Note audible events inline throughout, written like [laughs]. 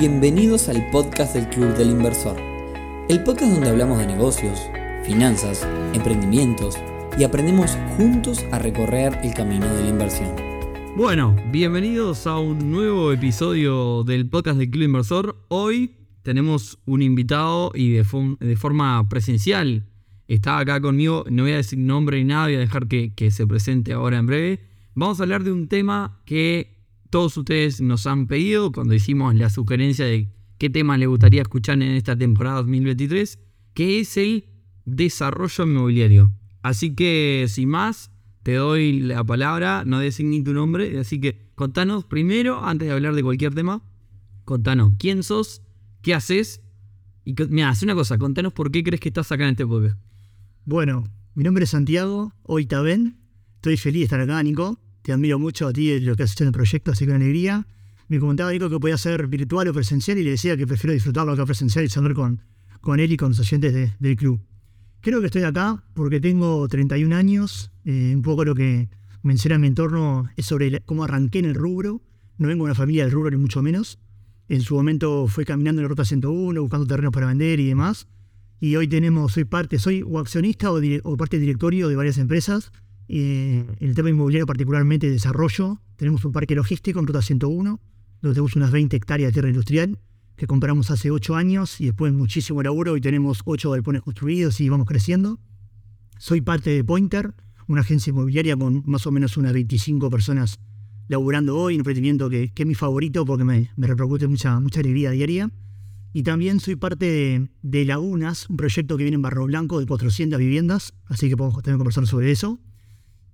Bienvenidos al podcast del Club del Inversor, el podcast donde hablamos de negocios, finanzas, emprendimientos y aprendemos juntos a recorrer el camino de la inversión. Bueno, bienvenidos a un nuevo episodio del podcast del Club Inversor. Hoy tenemos un invitado y de, forma presencial. Está acá conmigo, no voy a decir nombre ni nada, voy a dejar que, se presente ahora en breve. Vamos a hablar de un tema que todos ustedes nos han pedido cuando hicimos la sugerencia de qué tema le gustaría escuchar en esta temporada 2023, que es el desarrollo inmobiliario. Así que, sin más, te doy la palabra, no designí tu nombre, así que contanos primero, antes de hablar de cualquier tema, contanos quién sos, qué haces, y mira, haz una cosa, contanos por qué crees que estás acá en este podcast. Bueno, mi nombre es Santiago, hoy ven, estoy feliz de estar acá, Nico. Te admiro mucho a ti y lo que has hecho en el proyecto, así que con alegría. Me comentaba Nico que podía ser virtual o presencial y le decía que prefiero disfrutarlo acá presencial y salir con, con él y con los oyentes del club. Creo que estoy acá porque tengo 31 años. Eh, un poco lo que menciona en mi entorno es sobre cómo arranqué en el rubro. No vengo de una familia del rubro, ni mucho menos. En su momento fue caminando en la ruta 101, buscando terrenos para vender y demás. Y hoy tenemos, soy parte, soy o accionista o, o parte del directorio de varias empresas en eh, el tema inmobiliario, particularmente desarrollo, tenemos un parque logístico en Ruta 101, donde tenemos unas 20 hectáreas de tierra industrial que compramos hace 8 años y después muchísimo laburo. Hoy tenemos 8 galpones construidos y vamos creciendo. Soy parte de Pointer, una agencia inmobiliaria con más o menos unas 25 personas laburando hoy, un emprendimiento que, es mi favorito porque me, me repercute mucha, mucha alegría diaria. Y también soy parte de, de, Lagunas, un proyecto que viene en Barro Blanco de 400 viviendas, así que podemos también conversar sobre eso.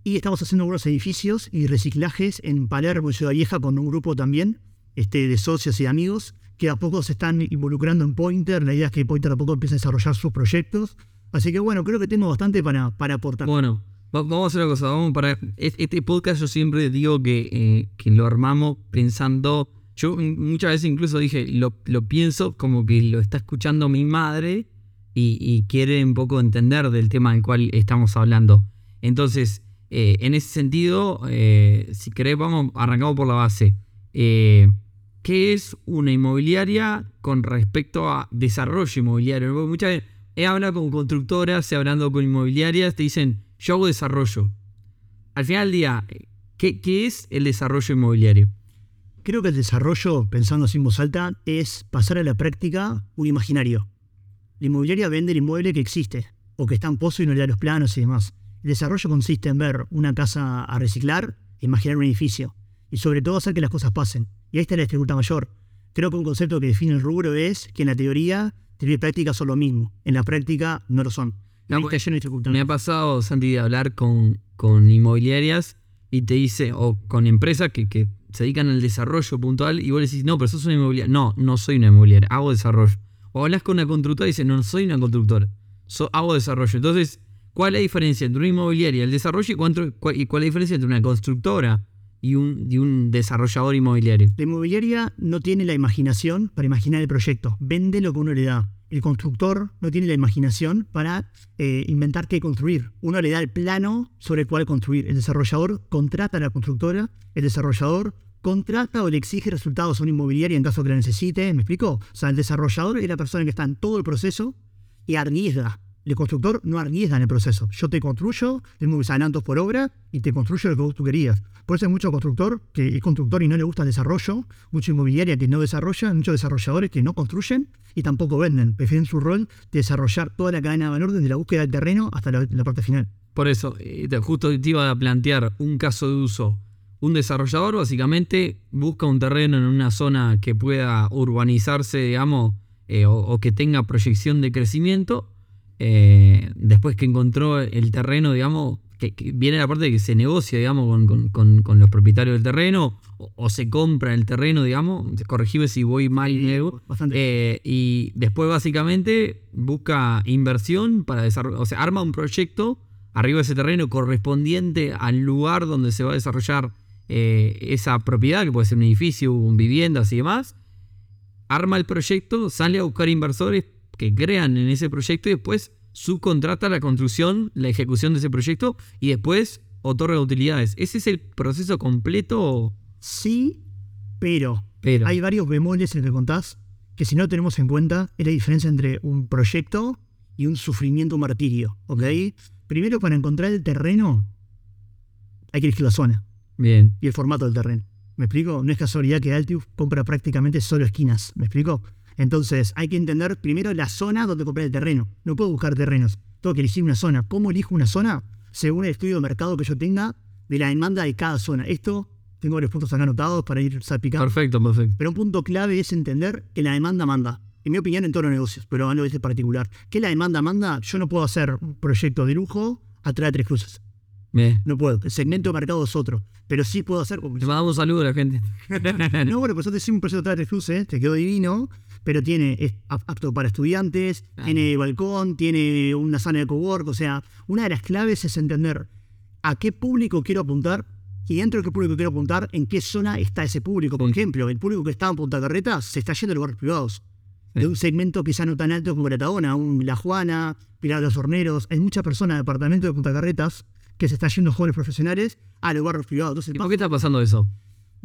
Y estamos haciendo algunos edificios y reciclajes en Palermo, Ciudad Vieja, con un grupo también este, de socios y amigos que a poco se están involucrando en Pointer. La idea es que Pointer a poco empiece a desarrollar sus proyectos. Así que bueno, creo que tengo bastante para, para aportar. Bueno, vamos a hacer una cosa. Vamos para este podcast yo siempre digo que, eh, que lo armamos pensando... Yo muchas veces incluso dije, lo, lo pienso como que lo está escuchando mi madre y, y quiere un poco entender del tema del cual estamos hablando. Entonces, eh, en ese sentido, eh, si querés, vamos, arrancamos por la base. Eh, ¿Qué es una inmobiliaria con respecto a desarrollo inmobiliario? Muchas veces he hablado con constructoras, he hablado con inmobiliarias, te dicen, yo hago desarrollo. Al final del día, ¿qué, ¿qué, es el desarrollo inmobiliario? Creo que el desarrollo, pensando sin voz alta, es pasar a la práctica un imaginario. La inmobiliaria vende el inmueble que existe, o que está en pozo y no le da los planos y demás. El desarrollo consiste en ver una casa a reciclar imaginar un edificio. Y sobre todo hacer que las cosas pasen. Y ahí está la dificultad mayor. Creo que un concepto que define el rubro es que en la teoría, teoría y práctica son lo mismo. En la práctica no lo son. me ha pasado, Santi, de hablar con, con inmobiliarias y te dice, o con empresas que, que, se dedican al desarrollo puntual y vos le decís, no, pero sos una inmobiliaria. No, no soy una inmobiliaria, hago desarrollo. O hablas con una constructora y dices, no, no soy una constructora, hago desarrollo. Entonces, ¿Cuál es la diferencia entre una inmobiliaria y el desarrollo y, cuál, es la diferencia entre una constructora y un, desarrollador inmobiliario? La inmobiliaria no tiene la imaginación para imaginar el proyecto, vende lo que uno le da. El constructor no tiene la imaginación para eh, inventar qué construir. Uno le da el plano sobre el cual construir. El desarrollador contrata a la constructora, el desarrollador contrata o le exige resultados a una inmobiliaria en caso que la necesite. ¿Me explico? O sea, el desarrollador es la persona que está en todo el proceso y arriesga el constructor no arriesga en el proceso. Yo te construyo, tengo mis adelantos por obra y te construyo lo que vos tú querías. Por eso hay mucho constructor que es constructor y no le gusta el desarrollo, mucha inmobiliaria que no desarrolla, muchos desarrolladores que no construyen y tampoco venden. Prefieren su rol de desarrollar toda la cadena de valor desde la búsqueda del terreno hasta la, parte final. Por eso, eh, justo te iba a plantear un caso de uso. Un desarrollador básicamente busca un terreno en una zona que pueda urbanizarse, digamos, eh, o que tenga proyección de crecimiento eh, después que encontró el terreno, digamos, que, viene la parte de que se negocia, digamos, con, los propietarios del terreno, o, se compra el terreno, digamos, corregime si voy mal eh, y después básicamente busca inversión para desarrollar, o sea, arma un proyecto arriba de ese terreno correspondiente al lugar donde se va a desarrollar eh, esa propiedad, que puede ser un edificio, un viviendas y demás, arma el proyecto, sale a buscar inversores que crean en ese proyecto y después subcontrata la construcción, la ejecución de ese proyecto y después otorga utilidades. ¿Ese es el proceso completo? Sí, pero Pero, Hay varios bemoles en el que contás que si no tenemos en cuenta es la diferencia entre un proyecto y un sufrimiento, un martirio. ¿Ok? Primero, para encontrar el terreno, hay que elegir la zona bien. y el formato del terreno. ¿Me explico? No es casualidad que Altius compra prácticamente solo esquinas. ¿Me explico? Entonces, hay que entender primero la zona donde comprar el terreno. No puedo buscar terrenos. Tengo que elegir una zona. ¿Cómo elijo una zona? Según el estudio de mercado que yo tenga de la demanda de cada zona. Esto, tengo varios puntos acá anotados para ir salpicando. Perfecto, perfecto. Pero un punto clave es entender que la demanda manda. En mi opinión, en todos los negocios, pero hablo de este particular. Que la demanda manda, yo no puedo hacer un proyecto de lujo atrás de tres cruces. Bien. No puedo. El segmento de mercado es otro. Pero sí puedo hacer. Le mandamos un saludo a la gente. [laughs] no, bueno, pues yo te hice un proyecto atrás de tres cruces, te quedó divino, pero tiene, es apto para estudiantes, Ah. tiene balcón, tiene una sala de cowork. O sea, una de las claves es entender a qué público quiero apuntar y dentro de qué público quiero apuntar, en qué zona está ese público. Por ejemplo, el público que está en Punta Carretas se está yendo a lugares privados. Sí. De un segmento quizá no tan alto como la un La Juana, Pilar de los Horneros. Hay muchas personas de departamento de Punta Carretas que se están yendo jóvenes profesionales a los barrios privados. Entonces, ¿Y por qué está pasando eso?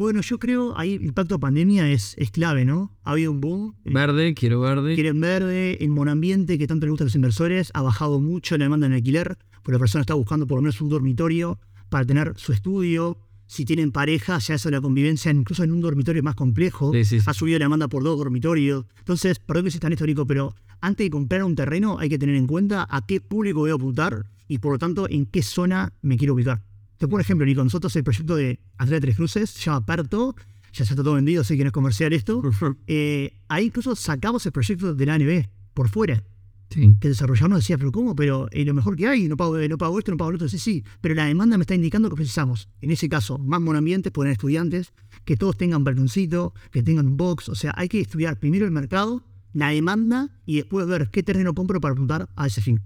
Bueno, yo creo ahí el impacto pandemia es, es clave, ¿no? Ha habido un boom. eh, Verde, quiero verde. Quieren verde, el monoambiente que tanto le gusta a los inversores, ha bajado mucho la demanda en alquiler, porque la persona está buscando por lo menos un dormitorio para tener su estudio. Si tienen pareja, ya eso de la convivencia, incluso en un dormitorio más complejo. Sí, sí, sí. Ha subido la demanda por dos dormitorios. Entonces, perdón que sea tan histórico, pero antes de comprar un terreno hay que tener en cuenta a qué público voy a apuntar y por lo tanto en qué zona me quiero ubicar. Un ejemplo, Nico. Nosotros el proyecto de Andrea Tres Cruces se llama Perto, ya está todo vendido, sé que no es comercial esto. [laughs] Eh, ahí incluso sacamos el proyecto de la ANB por fuera. Sí. Que el desarrollador nos decía, pero ¿cómo? Pero es lo mejor que hay, no pago, no pago esto, no pago lo otro. Sí, sí, pero la demanda me está indicando que precisamos, en ese caso, más monoambientes, poner estudiantes, que todos tengan balconcito, que tengan un box. O sea, hay que estudiar primero el mercado, la demanda y después ver qué terreno compro para apuntar a ese fin.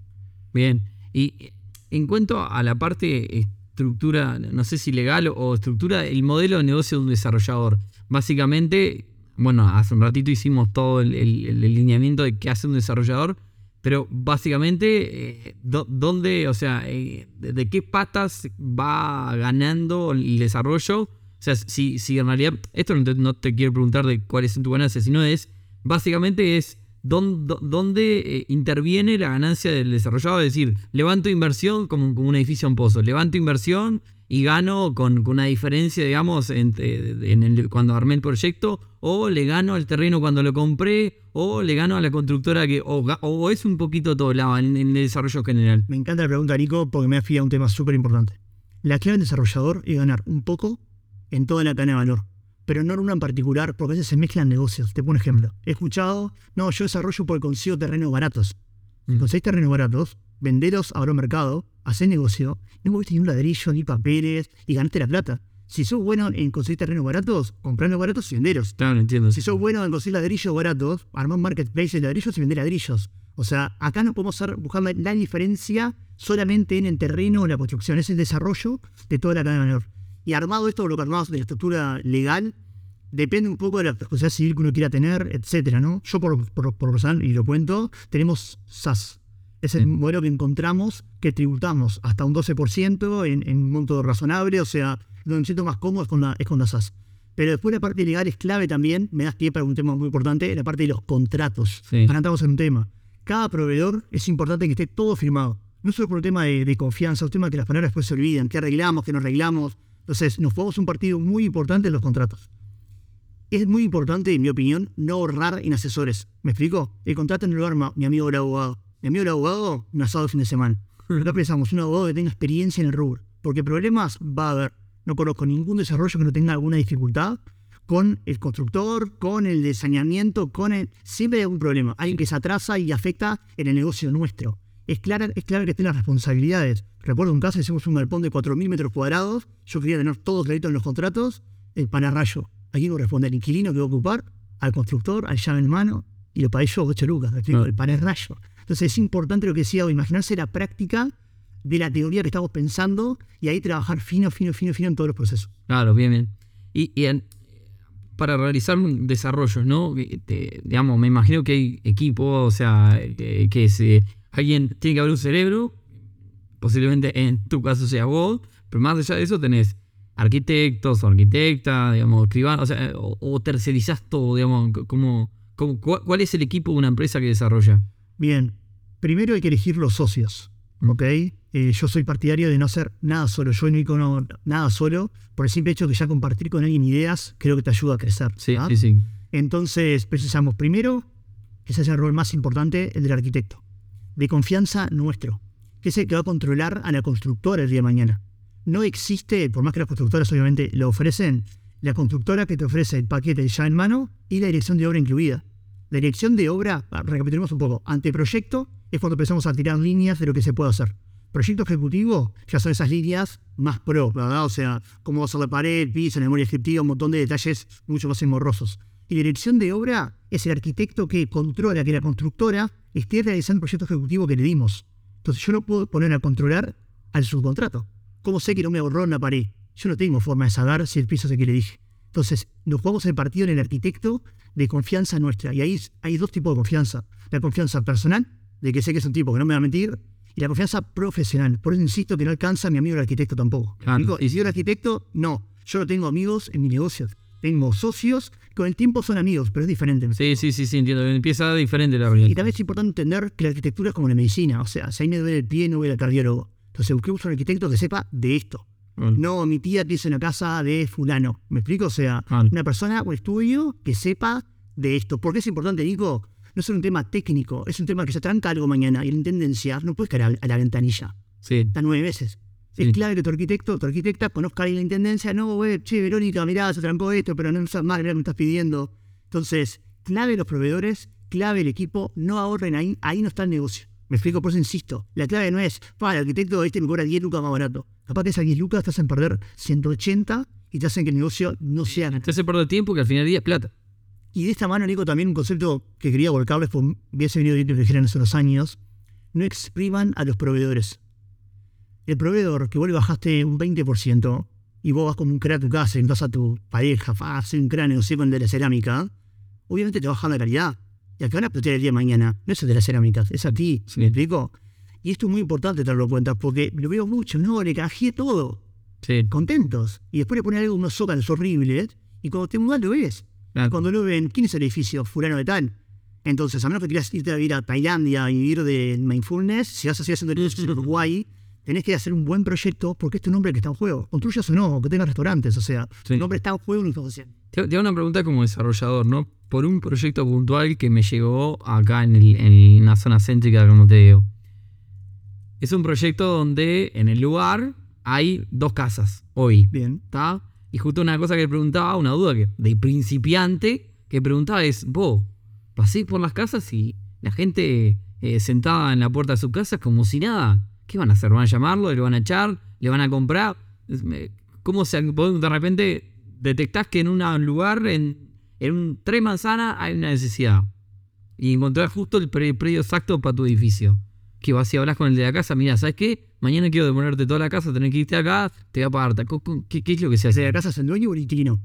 Bien. Y en cuanto a la parte estructura, no sé si legal o estructura, el modelo de negocio de un desarrollador. Básicamente, bueno, hace un ratito hicimos todo el, el- lineamiento de qué hace un desarrollador, pero básicamente, eh, ¿dónde, o sea, eh, de, qué patas va ganando el desarrollo? O sea, si, si en realidad, esto no te, no te quiero preguntar de cuál es tu ganancia, sino es, básicamente es dónde, dónde, eh, interviene la ganancia del desarrollador. Es decir, levanto inversión como, como un edificio en pozo, levanto inversión y gano con, con una diferencia, digamos, cuando armé el proyecto, o le gano al terreno cuando lo compré, o le gano a la constructora que, o es un poquito todo lado en, en el desarrollo general. Me encanta la pregunta, Nico, porque me afía a un tema súper importante. La clave del desarrollador es ganar un poco en toda la cadena de valor, pero no en una en particular, porque a veces se mezclan negocios. Te pongo un ejemplo. He escuchado, no, yo desarrollo porque consigo terrenos baratos. Mm. conseguís terrenos baratos, venderos a un mercado, hacés negocio, no moviste ni un ladrillo, ni papeles, y ganaste la plata. Si sos bueno en conseguir terrenos baratos, comprarlos baratos y venderos. Claro, entiendo. Si sos bueno en conseguir ladrillos baratos, armar un marketplace de ladrillos y vender ladrillos. O sea, acá no podemos estar buscando la diferencia solamente en el terreno o la construcción, es el desarrollo de toda la cadena de valor. Y armado esto, lo que armamos de la estructura legal, depende un poco de la responsabilidad civil que uno quiera tener, etcétera, ¿no? Yo, por, por, por personal, y lo cuento, tenemos SAS. Es el Sí. modelo que encontramos que tributamos hasta un 12% en, en un monto razonable, o sea, donde me siento más cómodo es con la, es con la SAS. Pero después la parte legal es clave también, me das pie para un tema muy importante, la parte de los contratos. Sí. Ahora entramos en un tema. Cada proveedor es importante que esté todo firmado. No solo por un tema de, de confianza, un tema que las palabras después se olvidan, qué arreglamos, qué no arreglamos. Entonces, nos jugamos un partido muy importante en los contratos. Es muy importante, en mi opinión, no ahorrar en asesores. ¿Me explico? El contrato no lo arma mi amigo el abogado. Mi amigo el abogado, un asado de fin de semana. Acá pensamos, un abogado que tenga experiencia en el rubro. Porque problemas va a haber. No conozco ningún desarrollo que no tenga alguna dificultad con el constructor, con el de saneamiento, con el... Siempre hay algún problema. Alguien que se atrasa y afecta en el negocio nuestro. Es claro, es claro que estén las responsabilidades. Recuerdo un caso, hicimos un galpón de 4.000 metros cuadrados. Yo quería tener todo clarito en los contratos. El panarrayo. ¿A quién corresponde? ¿Al inquilino que va a ocupar? ¿Al constructor? ¿Al llave en mano? Y lo pagué yo, 8 lucas. ¿me explico? Ah. El panarrayo. Entonces es importante lo que decía, imaginarse la práctica de la teoría que estamos pensando y ahí trabajar fino, fino, fino, fino en todos los procesos. Claro, bien, bien. Y, y en- para realizar un desarrollo, ¿no? Te- digamos, me imagino que hay equipo, o sea, que, que se, alguien tiene que haber un cerebro, posiblemente en tu caso sea vos, pero más allá de eso tenés arquitectos o arquitectas, digamos, escribanos, o, sea, o, o tercerizás todo, digamos, como, como- cu- ¿cuál es el equipo de una empresa que desarrolla? Bien, primero hay que elegir los socios, ¿ok? Eh, yo soy partidario de no hacer nada solo, yo no icono nada solo, por el simple hecho que ya compartir con alguien ideas creo que te ayuda a crecer. Sí, ¿ah? sí, sí. Entonces precisamos primero, ese es el rol más importante, el del arquitecto, de confianza nuestro, que es el que va a controlar a la constructora el día de mañana. No existe, por más que las constructoras obviamente lo ofrecen, la constructora que te ofrece el paquete ya en mano y la dirección de obra incluida. La dirección de obra, ah, recapitulemos un poco, anteproyecto es cuando empezamos a tirar líneas de lo que se puede hacer. Proyecto ejecutivo ya son esas líneas más pro, ¿verdad? O sea, cómo va a ser la pared, piso, memoria descriptiva, un montón de detalles mucho más engorrosos. Y dirección de obra es el arquitecto que controla que la constructora esté realizando el proyecto ejecutivo que le dimos. Entonces yo no puedo poner a controlar al subcontrato. ¿Cómo sé que no me ahorró una pared? Yo no tengo forma de saber si el piso es el que le dije. Entonces, nos jugamos el partido en el arquitecto de confianza nuestra. Y ahí hay dos tipos de confianza. La confianza personal, de que sé que es un tipo que no me va a mentir, y la confianza profesional. Por eso insisto que no alcanza a mi amigo el arquitecto tampoco. Claro, y si yo el arquitecto, no. Yo no tengo amigos en mi negocio. Tengo socios, con el tiempo son amigos, pero es diferente. Sí, sí, sí, sí, entiendo. Empieza diferente la realidad. Y también es importante entender que la arquitectura es como la medicina. O sea, si ahí me duele el pie, no voy al cardiólogo. Entonces busquemos un arquitecto que sepa de esto. No, mi tía piensa en la casa de fulano. ¿Me explico? O sea, Vale. una persona o estudio que sepa de esto. ¿Por qué es importante, Nico? No es un tema técnico, es un tema que se tranca algo mañana y la intendencia no puedes caer a, a la ventanilla. Sí, Está nueve veces. Sí. Es clave que tu arquitecto, tu arquitecta conozca ahí la intendencia. No, güey, che, Verónica, mirá, se trancó esto, pero no sabes mal, mirá, me estás pidiendo. Entonces, clave los proveedores, clave el equipo, no ahorren ahí, ahí no está el negocio. Me explico, por eso insisto. La clave no es, pa, el arquitecto este me cobra 10 lucas más barato. Capaz que esas 10 lucas te hacen perder 180 y te hacen que el negocio no sea entonces pierde tiempo que al final del día es plata. y de esta mano, Nico, también un concepto que quería volcarles, porque hubiese venido bien que lo dijeran hace unos años. No expriman a los proveedores. El proveedor que vos le bajaste un 20% y vos vas como un crack a tu casa a tu pareja, fa, soy un cráneo, soy con de la cerámica, obviamente te bajan la calidad. Y que van a explotar el día de mañana no es el de las cerámicas, es a ti. Sí. ¿Me explico? Y esto es muy importante tenerlo en cuenta porque lo veo mucho, no, le canjeé todo, Sí, contentos. Y después le ponen algo, unos zócalos horribles, y cuando te mudas lo ves. claro. Cuando lo ven, ¿quién es el edificio? Fulano de tal. Entonces, a menos que quieras irte a vivir a Tailandia y vivir de mindfulness, si vas a seguir haciendo [laughs] el en Uruguay, tenés que hacer un buen proyecto porque es tu nombre que está en juego. Construyas o no, que tengas restaurantes, o sea, Sí. tu nombre está en juego en estás haciendo. Te, te hago una pregunta como desarrollador, ¿no? Por un proyecto puntual que me llegó acá en, el- en una zona céntrica, como te digo. Es un proyecto donde en el lugar hay dos casas hoy. Bien. ¿Está? Y justo una cosa que le preguntaba, una duda que de principiante, que preguntaba es, vos, pasé por las casas y la gente eh, sentada en la puerta de su casa como si nada. ¿Qué van a hacer? ¿Van a llamarlo? ¿Le van a echar? ¿Le van a comprar? ¿Cómo se, de repente detectás que en un lugar, en, un tres manzanas, hay una necesidad? Y encontrás justo el pre- predio exacto para tu edificio. Que vas y hablas con el de la casa, mira, ¿sabes qué? Mañana quiero demorarte toda la casa, tenés que irte acá, te voy a pagar. co- ¿Qué, qué es lo que se hace? ¿la casa es el dueño o el inquilino?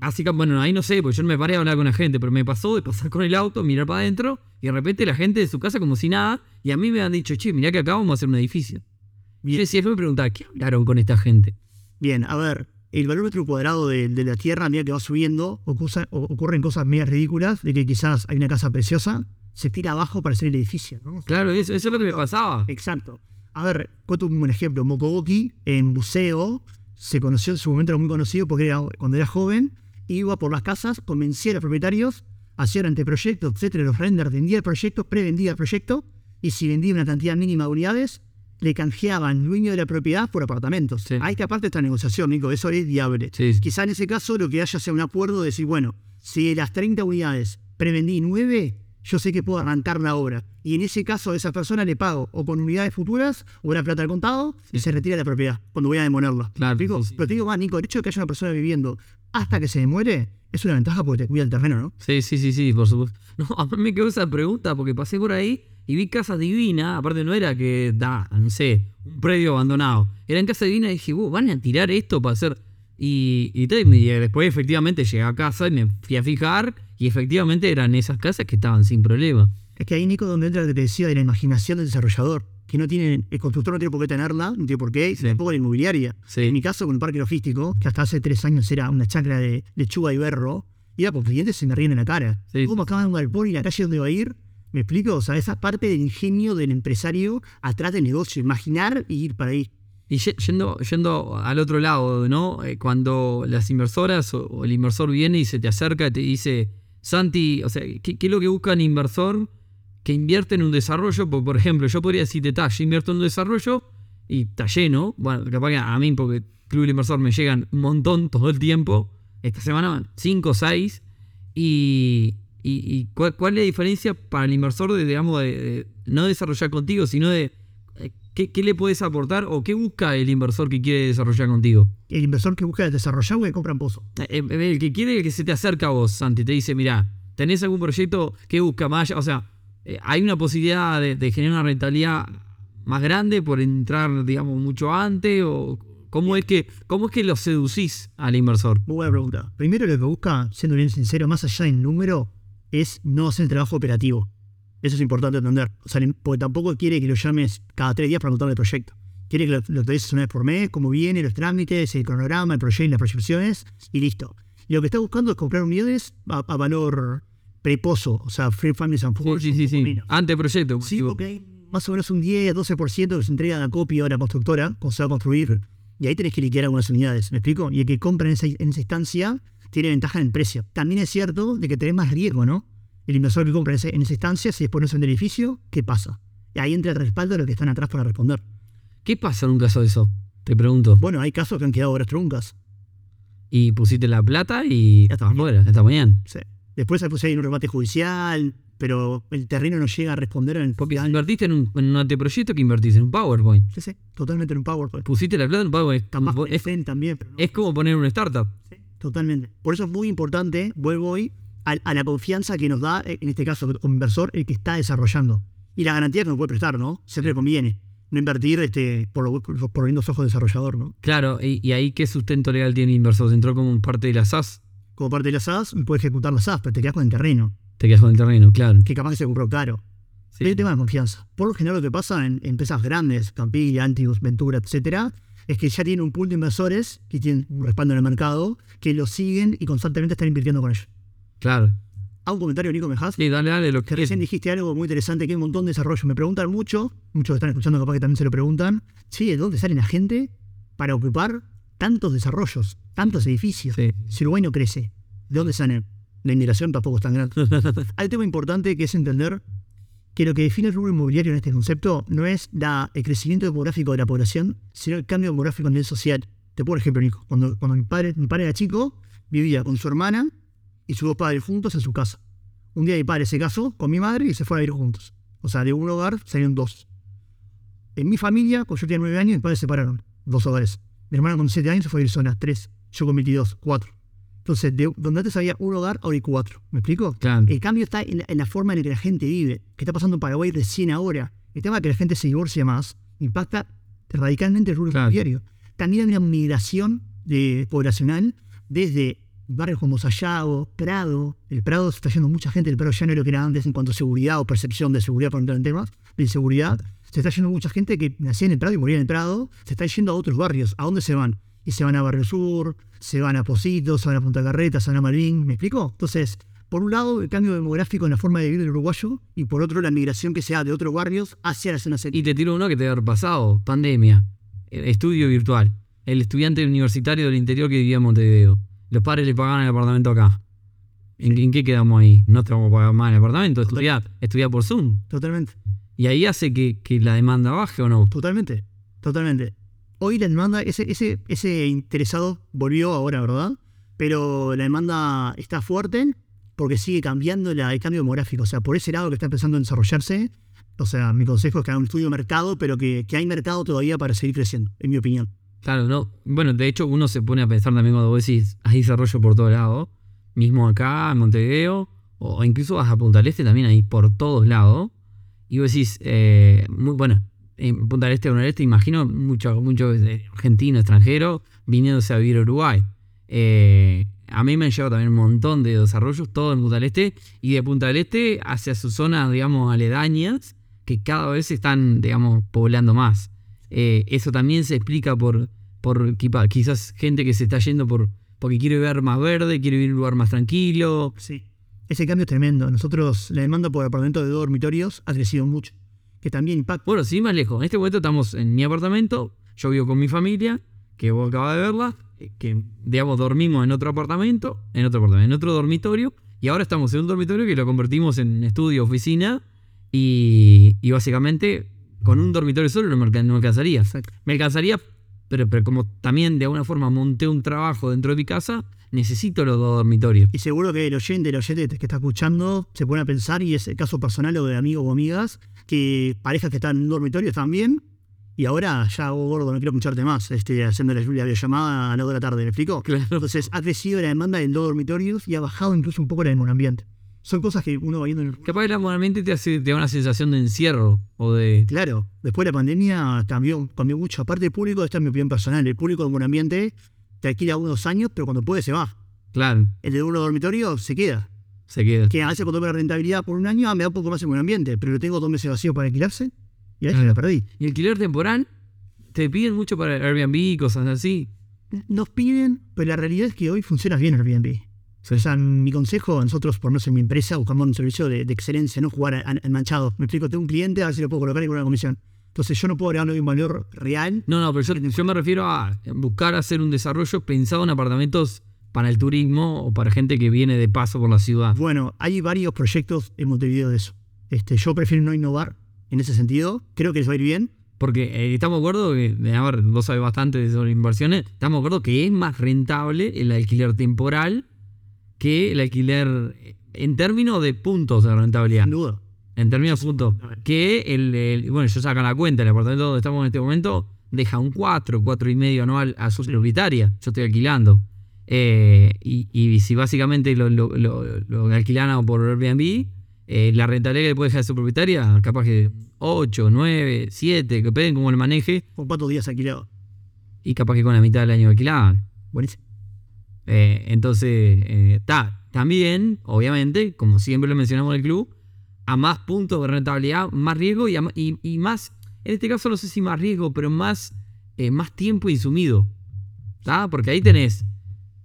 Así que, bueno, ahí no sé, porque yo no me paré a hablar con la gente, pero me pasó de pasar con el auto, mirar para adentro, y de repente la gente de su casa como si nada, y a mí me han dicho, che, mirá que acá vamos a hacer un edificio. Y yo decía, yo me preguntaba, ¿qué hablaron con esta gente? Bien, a ver, el valor metro cuadrado de, de la tierra a medida que va subiendo, ocurren cosas medias ridículas, de que quizás hay una casa preciosa, se tira abajo para hacer el edificio, ¿no? Claro, eso, eso es lo que me pasaba. Exacto. A ver, cuento un buen ejemplo. Mokoboki, en buceo, se conoció en su momento, era muy conocido porque era, cuando era joven, iba por las casas, convencía a los propietarios, hacía el anteproyecto, etcétera, los renders, vendía el proyecto, prevendía el proyecto, y si vendía una cantidad mínima de unidades, le canjeaban dueño de la propiedad por apartamentos. Sí. Ahí está parte de esta negociación, Nico, eso es viable. Sí, sí. Quizá en ese caso lo que haya sea un acuerdo de decir, bueno, si de las 30 unidades prevendí 9, yo sé que puedo arrancar la obra. Y en ese caso a esa persona le pago o con unidades futuras o una plata al contado y se retira la propiedad cuando voy a demolerla. Claro, sí, sí. Pero te digo más, Nico, el hecho de que haya una persona viviendo hasta que se demuere es una ventaja porque te cuida el terreno, ¿no? Sí, sí, sí, sí, por supuesto. [laughs] No, a mí me quedó esa pregunta porque pasé por ahí y vi casas divinas. Aparte, no era que da, no sé, un predio abandonado. Eran casas divinas y dije, "Uh, van a tirar esto para hacer. Y, y, y después, efectivamente, llegué a casa y me fui a fijar. Y efectivamente eran esas casas que estaban sin problema. Es que ahí, Nico, donde entra lo que te decía de la imaginación del desarrollador. Que no tienen, el constructor no tiene por qué tenerla, no tiene por qué, y Sí. tampoco la inmobiliaria. Sí. En mi caso, con el parque logístico, que hasta hace tres años era una chacra de lechuga y berro, iba con clientes y se me ríen en la cara. Sí. ¿Cómo acaba de un galpón y la calle donde va a ir? ¿Me explico? O sea, esa parte del ingenio del empresario atrás del negocio, imaginar y ir para ahí. Y ye- yendo, yendo al otro lado, ¿no? Eh, Cuando las inversoras o, o el inversor viene y se te acerca y te dice, Santi, o sea, ¿qué, qué es lo que busca el inversor que invierte en un desarrollo? Por, por ejemplo, yo podría decirte, ta, yo invierto en un desarrollo y está lleno. Bueno, capaz que a mí, porque Club del Inversor me llegan un montón todo el tiempo. Esta semana, 5 o 6. Y, y, y ¿cuál, cuál es la diferencia para el inversor de, digamos, de, de no desarrollar contigo, sino de eh, ¿Qué, qué le puedes aportar o qué busca el inversor que quiere desarrollar contigo? El inversor que busca desarrollar o que compra en pozo. Eh, eh, El que quiere que se te acerca a vos, Santi, te dice, mira, ¿tenés algún proyecto que busca más? O sea, eh, hay una posibilidad de, de generar una rentabilidad más grande por entrar, digamos, mucho antes o cómo es que cómo es que lo seducís al inversor. Muy buena pregunta. Primero lo que busca, siendo bien sincero, más allá del número, es no hacer el trabajo operativo. Eso es importante entender. O sea, porque tampoco quiere que lo llames cada tres días para contarle el proyecto. Quiere que lo, lo dices una vez por mes, cómo viene, los trámites, el cronograma, el proyecto, las proyecciones, y listo. Y lo que está buscando es comprar unidades a, a valor preposo, o sea, Free Families and Force. sí, sí, sí. Anteproyecto. Sí, porque hay más o menos un 10, 12% que se entrega a copia a la constructora, cuando se va a construir. Y ahí tenés que liquidar algunas unidades, ¿me explico? Y el que compra en esa, en esa instancia tiene ventaja en el precio. También es cierto de que tenés más riesgo, ¿no? El inversor que compra en, esa instancia, si después no vende el edificio, ¿qué pasa? Y ahí entra el respaldo de los que están atrás para responder. ¿Qué pasa en un caso de eso? Te pregunto. Bueno, hay casos que han quedado obras truncas. Y pusiste la plata y Ya está. fuera, está mañana. Sí. Después hay un remate judicial, pero el terreno no llega a responder en el Porque año. invertiste en un, en un anteproyecto que invertís en un PowerPoint. Sí, sí, totalmente en un PowerPoint. Pusiste la plata en un PowerPoint. Está más es, Zen también, pero no. es como poner una startup. Sí, totalmente. Por eso es muy importante, vuelvo hoy, a, a la confianza que nos da, eh, en este caso, como inversor, el que está desarrollando. Y la garantía que nos puede prestar, ¿no? Siempre conviene. No invertir este, por, lo- por, por lindos ojos de desarrollador, ¿no? Claro, y, y ahí qué sustento legal tiene el inversor. Entró como parte de la SAS, Como parte de las SAS, puede ejecutar las SAS, pero te quedas con el terreno, te quedas con el terreno, claro. que capaz que se compró caro. Sí. Pero el tema de confianza. Por lo general, lo que pasa en, empresas grandes, Campiglia, Antius, Ventura, etcétera, es que ya tienen un pool de inversores que tienen un respaldo en el mercado, que los siguen y constantemente están invirtiendo con ellos. Claro. Hago un comentario, Nico Mejas. Sí, dale, dale, lo que recién dijiste algo muy interesante, que hay un montón de desarrollo. Me preguntan mucho, muchos que están escuchando capaz que también se lo preguntan, sí, ¿de dónde sale la gente para ocupar tantos desarrollos, tantos edificios? Sí. Si Uruguay no crece, ¿de dónde sale? La inmigración tampoco es tan grande. [laughs] Hay un tema importante que es entender que lo que define el rubro inmobiliario en este concepto no es la- el crecimiento demográfico de la población, sino el cambio demográfico a nivel social. Te pongo un ejemplo, Nico. Cuando, cuando mi, padre, mi padre era chico, vivía con su hermana y sus dos padres juntos en su casa. Un día mi padre se casó con mi madre y se fueron a vivir juntos. O sea, de un hogar salieron dos. En mi familia, cuando yo tenía nueve años, mis padres se separaron. Dos hogares. Mi hermana con siete años se fue a vivir sola. Tres. Yo con 22. Cuatro. Entonces, de, donde antes había un hogar, ahora hay cuatro. ¿Me explico? Claro. El cambio está en la, en la forma en la que la gente vive. Que está pasando en Paraguay recién ahora. El tema de que la gente se divorcia más impacta radicalmente el rubro Claro. inmobiliario. También hay una migración de, poblacional desde barrios como Sayago, Prado. El Prado se está yendo mucha gente. El Prado ya no es lo que era antes en cuanto a seguridad o percepción de seguridad, por entrar en temas de inseguridad. Se está yendo mucha gente que nacía en el Prado y moría en el Prado. Se está yendo a otros barrios. ¿A dónde se van? Y se van a Barrio Sur, se van a Positos, se van a Punta Carreta, se van a Malvin. ¿Me explico? Entonces, por un lado, el cambio demográfico en la forma de vivir del uruguayo, y por otro, la migración que se da de otros barrios hacia la zona Y central. te tiro uno que te haber pasado, pandemia, eh, estudio virtual. El estudiante universitario del interior que vivía en Montevideo. Los padres le pagaban el apartamento acá. ¿En, en qué quedamos ahí? No te vamos a pagar más el apartamento, estudiar, estudiar por Zoom. Totalmente, Y ahí hace que, que la demanda baje o no. totalmente, totalmente. Hoy la demanda, ese, ese, ese interesado volvió ahora, ¿verdad? Pero la demanda está fuerte porque sigue cambiando el cambio demográfico. O sea, por ese lado que está empezando a desarrollarse, o sea, mi consejo es que haga un estudio de mercado, pero que, hay mercado todavía para seguir creciendo, en mi opinión. Claro, no. Bueno, de hecho, uno se pone a pensar también cuando vos decís, hay desarrollo por todos lados. Mismo acá, en Montevideo, o incluso vas a Punta del Este también, ahí por todos lados. Y vos decís, eh, muy, bueno, en Punta del Este o Noreste, imagino muchos mucho, argentinos, extranjeros, viniéndose a vivir a Uruguay. Eh, a mí me han llegado también un montón de desarrollos, todo en Punta del Este, y de Punta del Este hacia sus zonas, digamos, aledañas, que cada vez se están, digamos, poblando más. Eh, eso también se explica por, por quizás gente que se está yendo por, porque quiere ver más verde, quiere vivir en un lugar más tranquilo. Sí. Ese cambio es tremendo. Nosotros, la demanda por apartamentos de dos dormitorios ha crecido mucho. Que también impacta. Bueno, sí, más lejos. En este momento estamos en mi apartamento. Yo vivo con mi familia, que vos acabas de verla. Eh, que, digamos, dormimos en otro apartamento, en otro apartamento, en otro dormitorio. Y ahora estamos en un dormitorio que lo convertimos en estudio, oficina. Y, y básicamente, con un dormitorio solo no me, alcanzaría. Me alcanzaría, pero, pero como también de alguna forma monté un trabajo dentro de mi casa, necesito los dos dormitorios. Y seguro que el oyente, el oyente que está escuchando, se pone a pensar, y es el caso personal o de amigos o amigas, que parejas que están en un dormitorio están bien, y ahora ya hago gordo, no quiero escucharte más, este, haciendo la, videollamada a las 2 de la tarde, ¿me explico? Entonces ha crecido la demanda en dos dormitorios y ha bajado incluso un poco la un ambiente. Son cosas que uno va viendo en el... Capaz el ambiente te, hace, te da una sensación de encierro o de... Claro, después de la pandemia cambió, cambió mucho. Aparte del público, esta es mi opinión personal, el público en buen ambiente te alquila unos años, pero cuando puede se va. Claro. El de uno dormitorio se queda. Se queda. Que hace cuando me rentabilidad por un año, ah, me da un poco más en buen ambiente, pero tengo dos meses vacíos para alquilarse y ahí se la perdí. ¿Y alquiler temporal? ¿Te piden mucho para Airbnb y cosas así? Nos piden, pero la realidad es que hoy funciona bien Airbnb. O sea, mi consejo, nosotros, por no ser mi empresa, buscamos un servicio de, excelencia, no jugar al manchado. Me explico, tengo un cliente, a ver si lo puedo colocar y con una comisión. Entonces yo no puedo agregarle un valor real. No, no, pero yo, me refiero a buscar hacer un desarrollo pensado en apartamentos para el turismo o para gente que viene de paso por la ciudad. Bueno, hay varios proyectos en Montevideo de eso. Este, yo prefiero no innovar en ese sentido. Creo que les va a ir bien. Porque eh, estamos de acuerdo, que, a ver, vos sabés bastante sobre inversiones, estamos de acuerdo que es más rentable el alquiler temporal que el alquiler en términos de puntos de rentabilidad. Sin duda. En términos de puntos. Que el, bueno, yo saco la cuenta, el apartamento donde estamos en este momento deja un 4, 4 y medio anual a su propietaria. Yo estoy alquilando. Eh, y, si básicamente lo, lo, lo, alquilan por Airbnb, eh, la rentabilidad que le puede dejar a su propietaria, capaz que 8, 9, 7, que depende cómo lo maneje. ¿Por cuántos días alquilado? Y capaz que con la mitad del año alquilado. Buenísimo. Eh, entonces, está. también, obviamente, como siempre lo mencionamos en el club, a más puntos de rentabilidad, más riesgo y, y, más, en este caso no sé si más riesgo, pero más, más tiempo insumido. Porque ahí tenés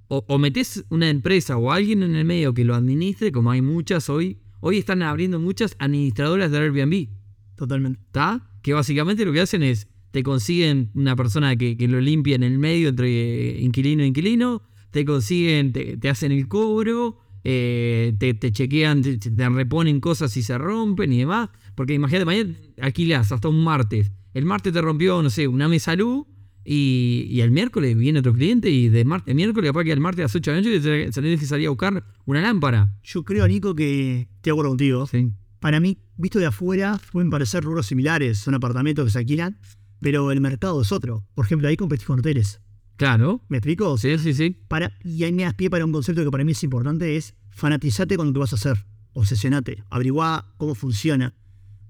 o, metes una empresa o alguien en el medio que lo administre, como hay muchas hoy. Hoy están abriendo muchas administradoras de Airbnb. Totalmente. ¿Está? Que básicamente lo que hacen es, te consiguen una persona que, lo limpia en el medio entre inquilino e inquilino, te consiguen, te, hacen el cobro, eh, te, chequean, te, te, reponen cosas si se rompen y demás. Porque imagínate, mañana alquilas hasta un martes. El martes te rompió, no sé, una mesa luz y, el miércoles viene otro cliente y de martes, miércoles capaz que el martes a las 8 de la noche se que salir a buscar una lámpara. Yo creo, Nico, que te acuerdo contigo. Sí. Para mí, visto de afuera, pueden parecer rubros similares, son apartamentos que se alquilan, pero el mercado es otro. Por ejemplo, ahí competís con hoteles. Claro. ¿Me explico? Sí, sí, sí. Para, y ahí me das pie para un concepto que para mí es importante, es fanatizate con lo que vas a hacer. Obsesionate. Averiguá cómo funciona.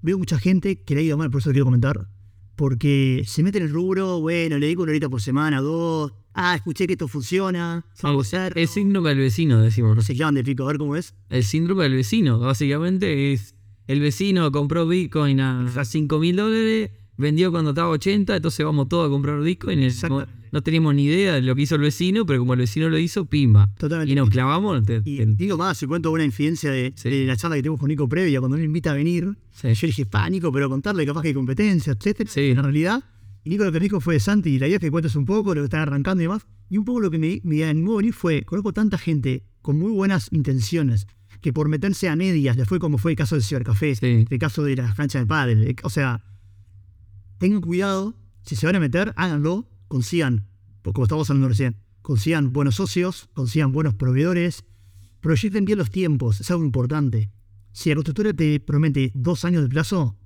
Veo mucha gente que le ha ido mal, por eso lo quiero comentar, porque se mete en el rubro, bueno, le digo una horita por semana, dos, ah, escuché que esto funciona, vamos a. El síndrome del vecino, decimos. No se llaman de pico, a ver cómo es. El síndrome del vecino, básicamente es el vecino compró Bitcoin a 5 mil dólares, vendió cuando estaba 80, entonces vamos todos a comprar Bitcoin. No, teníamos ni idea de lo que hizo el vecino, pero como el vecino lo hizo, pimba. Totalmente. Y nos clavamos. y digo más, se cuento una infidencia de, la charla que tuvimos con Nico previa, cuando me invita a venir. Yo dije, pa, Nico, pero contarle capaz que hay competencia, etcétera. Sí. En realidad, y Nico lo que me dijo fue, Santi, y la idea es que cuentes un poco lo que están arrancando y demás. Y un poco lo que me, me animó a venir fue, conozco tanta gente con muy buenas intenciones, que por meterse a medias le fue como fue el caso del Cibercafé, el caso de la francha de padre. O sea, tengan cuidado, si se van a meter, háganlo, consigan como estamos hablando recién, consigan buenos socios, consigan buenos proveedores, proyecten bien los tiempos, es algo importante. Si la constructora te promete dos años de plazo,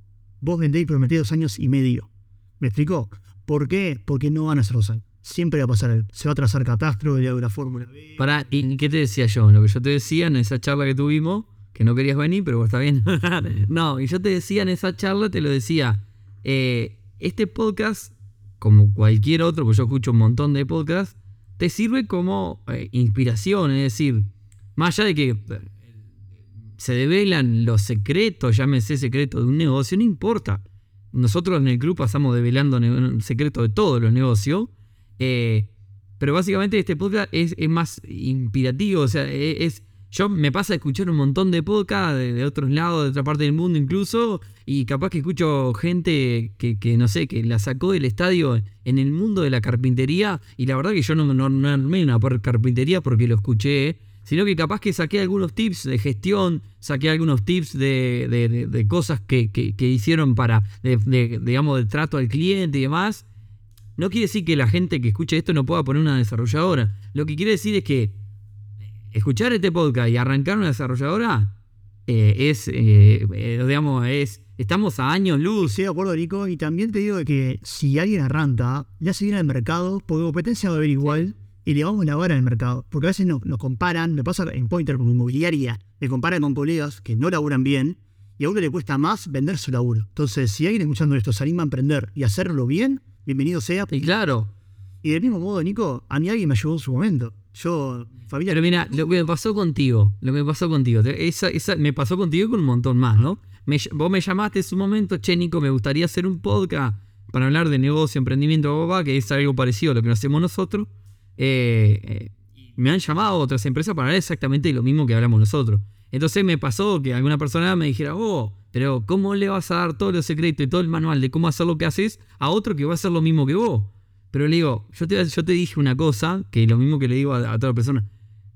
vos vendéis y prometéis dos años y medio. ¿Me explico? ¿Por qué? Porque no van a ser dos años. Siempre va a pasar, se va a trazar catastro de la fórmula Para, ¿y qué te decía yo? Lo que yo te decía en esa charla que tuvimos, que no querías venir, pero está bien. [laughs] no, y yo te decía en esa charla, te lo decía, eh, este podcast como cualquier otro, porque yo escucho un montón de podcasts, te sirve como eh, inspiración, es decir, más allá de que eh, se develan los secretos, llámese secreto de un negocio, no importa. Nosotros en el club pasamos develando el secreto de todos los negocios. Eh, pero básicamente este podcast es, más inspirativo, o sea, e, es, yo me pasa a escuchar un montón de podcasts de, otros lados, de otra parte del mundo incluso, y capaz que escucho gente que, no sé, que la sacó del estadio en el mundo de la carpintería, y la verdad que yo no, no, no armé una carpintería porque lo escuché, sino que capaz que saqué algunos tips de gestión, saqué algunos tips de, cosas que, hicieron para, digamos, de trato al cliente y demás. No quiere decir que la gente que escuche esto no pueda poner una desarrolladora. Lo que quiere decir es que escuchar este podcast y arrancar una desarrolladora eh, es, eh, eh, digamos, es, estamos a años luz. Sí, de acuerdo, Rico. Y también te digo que si alguien arranca, ya se viene al mercado, porque competencia va a haber igual, y le vamos a lavar al mercado. Porque a veces nos, comparan, me pasa en Pointer como inmobiliaria, me comparan con colegas que no laburan bien, y a uno le cuesta más vender su laburo. Entonces, si alguien escuchando esto se anima a emprender y hacerlo bien, bienvenido sea. Y claro. Y del mismo modo, Nico, a mí alguien me ayudó en su momento. Yo, familia. Pero mira, lo que me pasó contigo, lo que me pasó contigo, esa, esa, me pasó contigo con un montón más, ¿no? vos me llamaste en su momento, che, Nico, me gustaría hacer un podcast para hablar de negocio, emprendimiento, papá, que es algo parecido a lo que hacemos nosotros. Eh, eh, me han llamado otras empresas para hablar exactamente lo mismo que hablamos nosotros. Entonces me pasó que alguna persona me dijera, oh, pero ¿cómo le vas a dar todos los secretos y todo el manual de cómo hacer lo que haces a otro que va a hacer lo mismo que vos? Pero le digo, yo te, yo te dije una cosa, que lo mismo que le digo a, toda persona.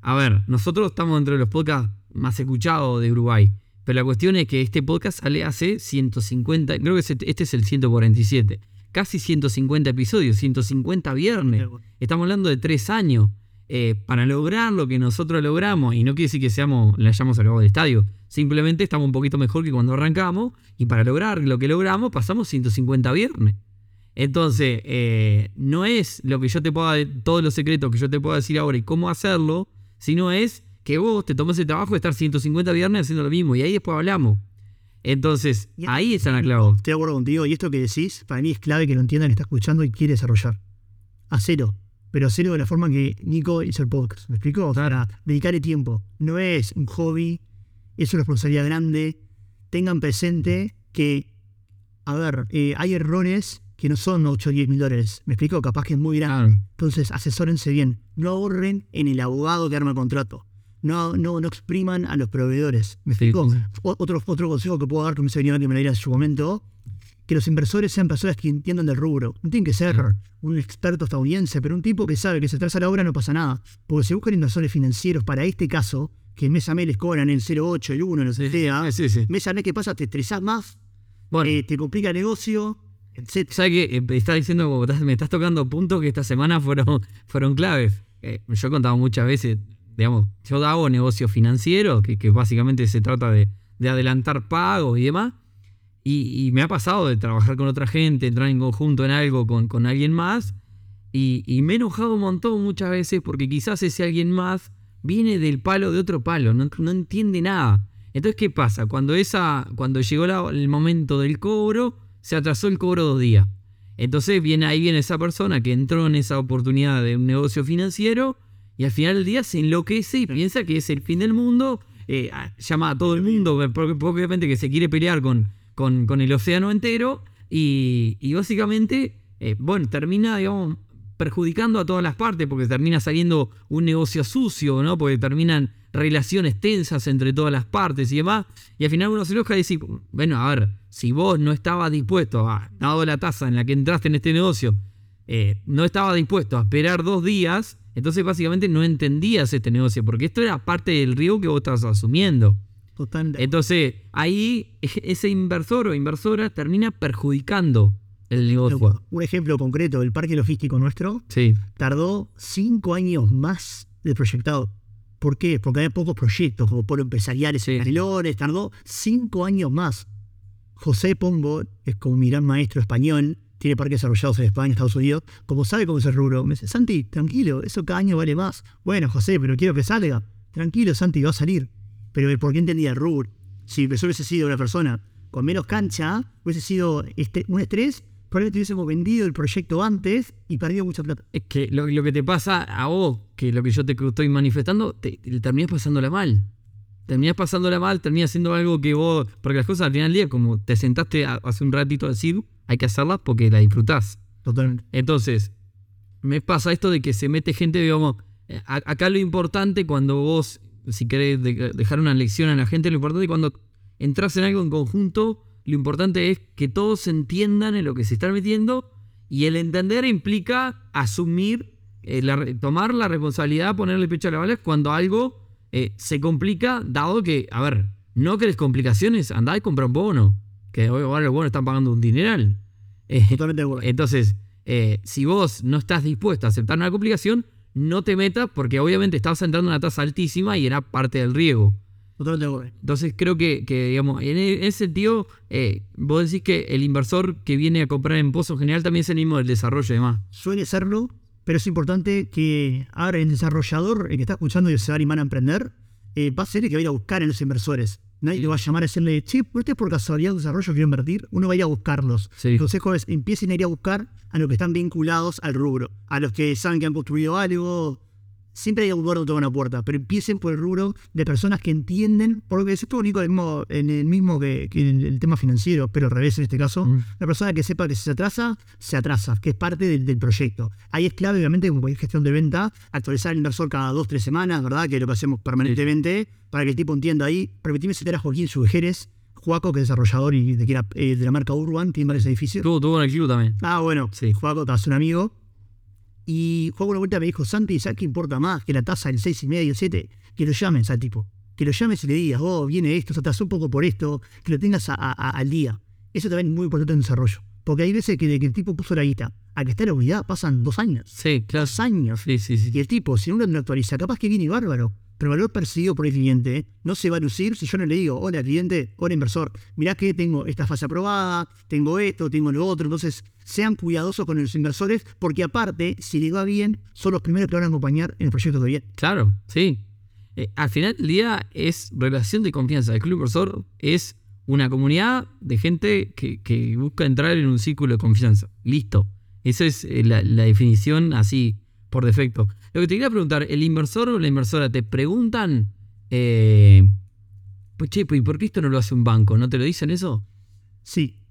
A ver, nosotros estamos entre los podcasts más escuchados de Uruguay. Pero la cuestión es que este podcast sale hace 150, creo que este es el 147. Casi 150 episodios, 150 viernes. Estamos hablando de tres años. Eh, para lograr lo que nosotros logramos, y no quiere decir que seamos, le hayamos acabado del estadio, simplemente estamos un poquito mejor que cuando arrancamos, y para lograr lo que logramos pasamos 150 viernes. Entonces, eh, no es lo que yo te pueda, todos los secretos que yo te pueda decir ahora y cómo hacerlo, sino es que vos te tomes el trabajo de estar 150 viernes haciendo lo mismo y ahí después hablamos. Entonces, ahí está la clave. Estoy de acuerdo contigo y esto que decís, para mí es clave que lo entienda que está escuchando y quiere desarrollar. cero. pero cero de la forma que Nico hizo el podcast. ¿Me explico? O sea, dedicarle tiempo. No es un hobby, es una responsabilidad grande. Tengan presente que, a ver, eh, hay errores que no son 8 o 10 mil dólares. ¿Me explico? Capaz que es muy grande. Entonces, asesórense bien. No ahorren en el abogado que arma el contrato. No, no, no expriman a los proveedores. ¿Me explico? Otro, otro consejo que puedo dar, que me venía que me diera en su momento, que los inversores sean personas que entiendan del rubro. No tienen que ser un experto estadounidense, pero un tipo que sabe que si atrasa la obra no pasa nada. Porque si buscan inversores financieros para este caso, que mes a mes les cobran el 0,8, el 1, no sé, sí, sí, sí. mes a mes que pasa te estresás más, eh, te complica el negocio, ¿Sabes qué? Eh, estás diciendo, me estás tocando puntos que esta semana fueron, [laughs] fueron claves. Eh, yo he contado muchas veces, digamos, yo hago negocio financiero, que, básicamente se trata de, adelantar pagos y demás. Y, me ha pasado de trabajar con otra gente, entrar en conjunto en algo con, con alguien más. Y, me he enojado un montón muchas veces porque quizás ese alguien más viene del palo de otro palo, no, no entiende nada. Entonces, ¿qué pasa? Cuando, esa, cuando llegó el momento del cobro, se atrasó el cobro dos días. Entonces viene, ahí viene esa persona que entró en esa oportunidad de un negocio financiero y al final del día se enloquece y piensa que es el fin del mundo, eh, llama a todo el mundo, porque obviamente que se quiere pelear con, con, el océano entero y, básicamente, eh, bueno, termina, digamos, perjudicando a todas las partes porque termina saliendo un negocio sucio, ¿no? Porque terminan relaciones tensas entre todas las partes y demás. Y al final uno se enoja y dice, bueno, a ver, si vos no estabas dispuesto, a, dado la tasa en la que entraste en este negocio, eh, no estabas dispuesto a esperar dos días, entonces básicamente no entendías este negocio, porque esto era parte del riesgo que vos estabas asumiendo. Totalmente. Entonces, ahí [laughs] ese inversor o inversora termina perjudicando el negocio. Un ejemplo concreto, el parque logístico nuestro sí. tardó cinco años más de proyectado. ¿Por qué? Porque había pocos proyectos, como polo empresariales en Canelones, tardó cinco años más. José Pombo es como mi gran maestro español, tiene parques desarrollados en España, Estados Unidos, como sabe cómo es el rubro. Me dice, Santi, tranquilo, eso cada año vale más. Bueno, José, pero quiero que salga. Tranquilo, Santi, va a salir. Pero ¿por qué entendía el rubro? Si eso hubiese sido una persona con menos cancha, hubiese sido este, un estrés probablemente hubiésemos vendido el proyecto antes y perdido mucha plata. Es que lo, que te pasa a vos, que lo que yo te estoy manifestando, te, te terminás pasándola mal. terminás pasándola mal, terminás haciendo algo que vos. Porque las cosas al final del día, como te sentaste a- hace un ratito a decir, hay que hacerlas porque la disfrutás. Totalmente. Entonces, me pasa esto de que se mete gente, digamos, eh, a- acá lo importante cuando vos, si querés de- dejar una lección a la gente, lo importante cuando entras en algo en conjunto, lo importante es que todos entiendan en lo que se están metiendo y el entender implica asumir, eh, la tomar la responsabilidad, ponerle pecho a la bala cuando algo eh, se complica, dado que, a ver, no querés complicaciones, andá y compra un bono, que hoy los bonos están pagando un dineral. [laughs] Eh, Totalmente de acuerdo. entonces, eh, si vos no estás dispuesto a aceptar una complicación, no te metas porque obviamente estabas entrando en una tasa altísima y era parte del riesgo. Totalmente. Entonces creo que, que, digamos, en e- ese sentido, eh, vos decís que el inversor que viene a comprar en Pozo General también es el mismo del desarrollo y demás. Suele serlo, pero es importante que ahora el desarrollador, el que está escuchando y se va a animar a emprender, eh, va a ser el que va a ir a buscar a los inversores. Nadie le va a llamar a decirle, che, ¿por este por casualidad de desarrollo quiero invertir? Uno va a ir a buscarlos. Sí. El consejo es, empiecen a ir a buscar a los que están vinculados al rubro, a los que saben que han construido algo. Siempre hay un lugar donde tocan una puerta, pero empiecen por el rubro de personas que entienden, porque es único en el mismo, en el mismo que, que en el tema financiero, pero al revés en este caso. Mm. Una persona que sepa que si se atrasa, se atrasa, que es parte del, del proyecto. Ahí es clave, obviamente, como cualquier gestión de venta, actualizar al inversor cada dos, tres semanas, ¿verdad? Que es lo que hacemos permanentemente, para que el tipo entienda ahí. Permitime citar a Joaquín Subejeres, Juaco, que es desarrollador y de, eh, de la marca Urban, tiene varios edificios. Tuvo, tuvo en el club también. Ah, bueno, Sí. Juaco, es un amigo. Y Juaco una vuelta me dijo, Santi, ¿sabes qué importa más que la tasa del 6,5 y medio, 7? Que lo llames al tipo. Que lo llames y le digas, oh, viene esto, se atrasó un poco por esto, que lo tengas a- a- a- al día. Eso también es muy importante en desarrollo. Porque hay veces que de que el tipo puso la guita a que está la unidad pasan dos años. Sí, claro. Dos años. Sí, sí, sí. Y el tipo, si uno no actualiza, capaz que viene bárbaro. Pero el valor percibido por el cliente no se va a lucir si yo no le digo, hola cliente, hola inversor, mirá que tengo esta fase aprobada, tengo esto, tengo lo otro. Entonces, sean cuidadosos con los inversores, porque aparte, si les va bien, son los primeros que van a acompañar en el proyecto que viene. Claro, sí. Eh, al final del día es relación de confianza. El Club Inversor es una comunidad de gente que, busca entrar en un círculo de confianza. Listo. Esa es eh, la definición así, por defecto. Lo que te quería preguntar, ¿el inversor o la inversora te preguntan, eh, pues che, pues, ¿y por qué esto no lo hace un banco? ¿No te lo dicen eso? Sí,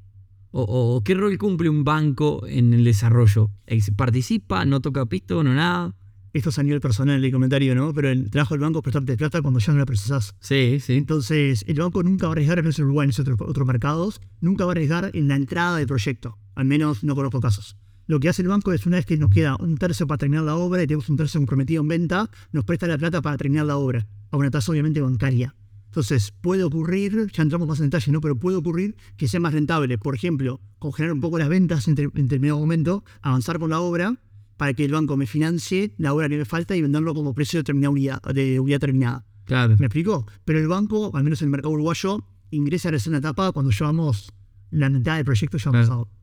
¿O, qué rol cumple un banco en el desarrollo? ¿Participa? ¿No toca pisto? ¿No nada? esto es a nivel personal el comentario, ¿no? Pero el trabajo del banco es prestarte plata cuando ya no la precisás. Sí, sí. Entonces, el banco nunca va a arriesgar, al menos en Uruguay, en otros, otros mercados, nunca va a arriesgar en la entrada del proyecto. Al menos no conozco casos. Lo que hace el banco es una vez que nos queda un tercio para terminar la obra y tenemos un tercio comprometido en venta, nos presta la plata para terminar la obra, a una tasa obviamente bancaria. Entonces, puede ocurrir, ya entramos más en detalle, ¿no? Pero puede ocurrir que sea más rentable, por ejemplo, congelar un poco las ventas en, en determinado momento, avanzar con la obra, para que el banco me financie la obra que me falta y venderlo como precio de, terminada unidad, de unidad terminada. Claro. ¿Me explico? Pero el banco, al menos en el mercado uruguayo, ingresa a la segunda etapa cuando llevamos la mitad del proyecto ya Claro. avanzado.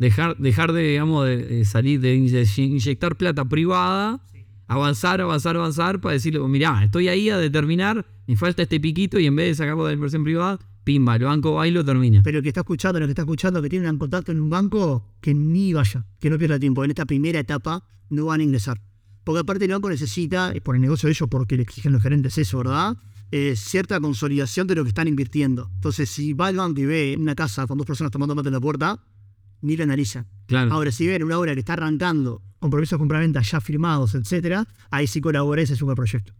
Dejar, dejar de, digamos, de, salir, de inye- inyectar plata privada, avanzar, avanzar, avanzar, para decirle, mirá, estoy ahí a determinar, me falta este piquito y en vez de sacarlo de la inversión privada, pimba, el banco va y lo termina. Pero el que está escuchando, el que está escuchando, que tiene un contacto en un banco, que ni vaya, que no pierda tiempo. En esta primera etapa no van a ingresar. Porque aparte el banco necesita, eh, por el negocio de ellos, porque le exigen los gerentes eso, ¿verdad? Eh, cierta consolidación de lo que están invirtiendo. Entonces, si va al banco y ve una casa con dos personas tomando mate en la puerta, ni la analiza. Claro. Ahora, si ven una obra que está arrancando, compromisos de compraventa ya firmados, etcétera, ahí sí colabora y se sube al proyecto.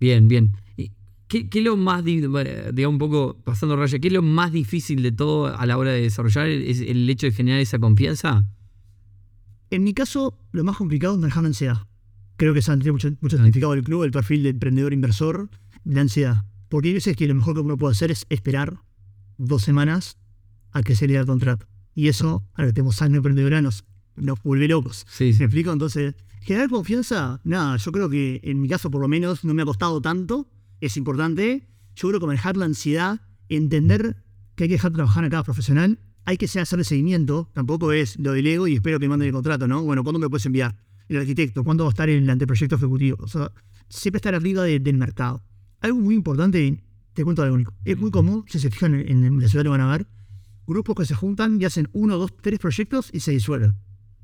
Bien, bien. ¿Y ¿Qué, qué es lo más, digamos un poco pasando raya, qué es lo más difícil de todo a la hora de desarrollar? ¿Es el hecho de generar esa confianza? En mi caso, lo más complicado es manejar la ansiedad. Creo que se han tenido mucho, mucho significado del club, el perfil de emprendedor inversor, la ansiedad. Porque hay veces que lo mejor que uno puede hacer es esperar dos semanas a que se le dé el contrato. Y eso, a lo que tenemos sangre emprendedora, nos, nos vuelve locos. Sí, ¿Me explico? Entonces, generar confianza, nada, yo creo que en mi caso por lo menos no me ha costado tanto, es importante. Yo creo que manejar la ansiedad, entender que hay que dejar trabajar a cada profesional, hay que hacer el seguimiento, tampoco es lo del ego y espero que me manden el contrato, ¿no? Bueno, ¿cuándo me puedes enviar? El arquitecto, ¿cuándo va a estar en el anteproyecto ejecutivo? O sea, siempre estar arriba de- del mercado. Algo muy importante, te cuento algo único. Es muy común, si se fijan en, en la ciudad lo van a ver, grupos que se juntan y hacen uno, dos, tres proyectos y se disuelven.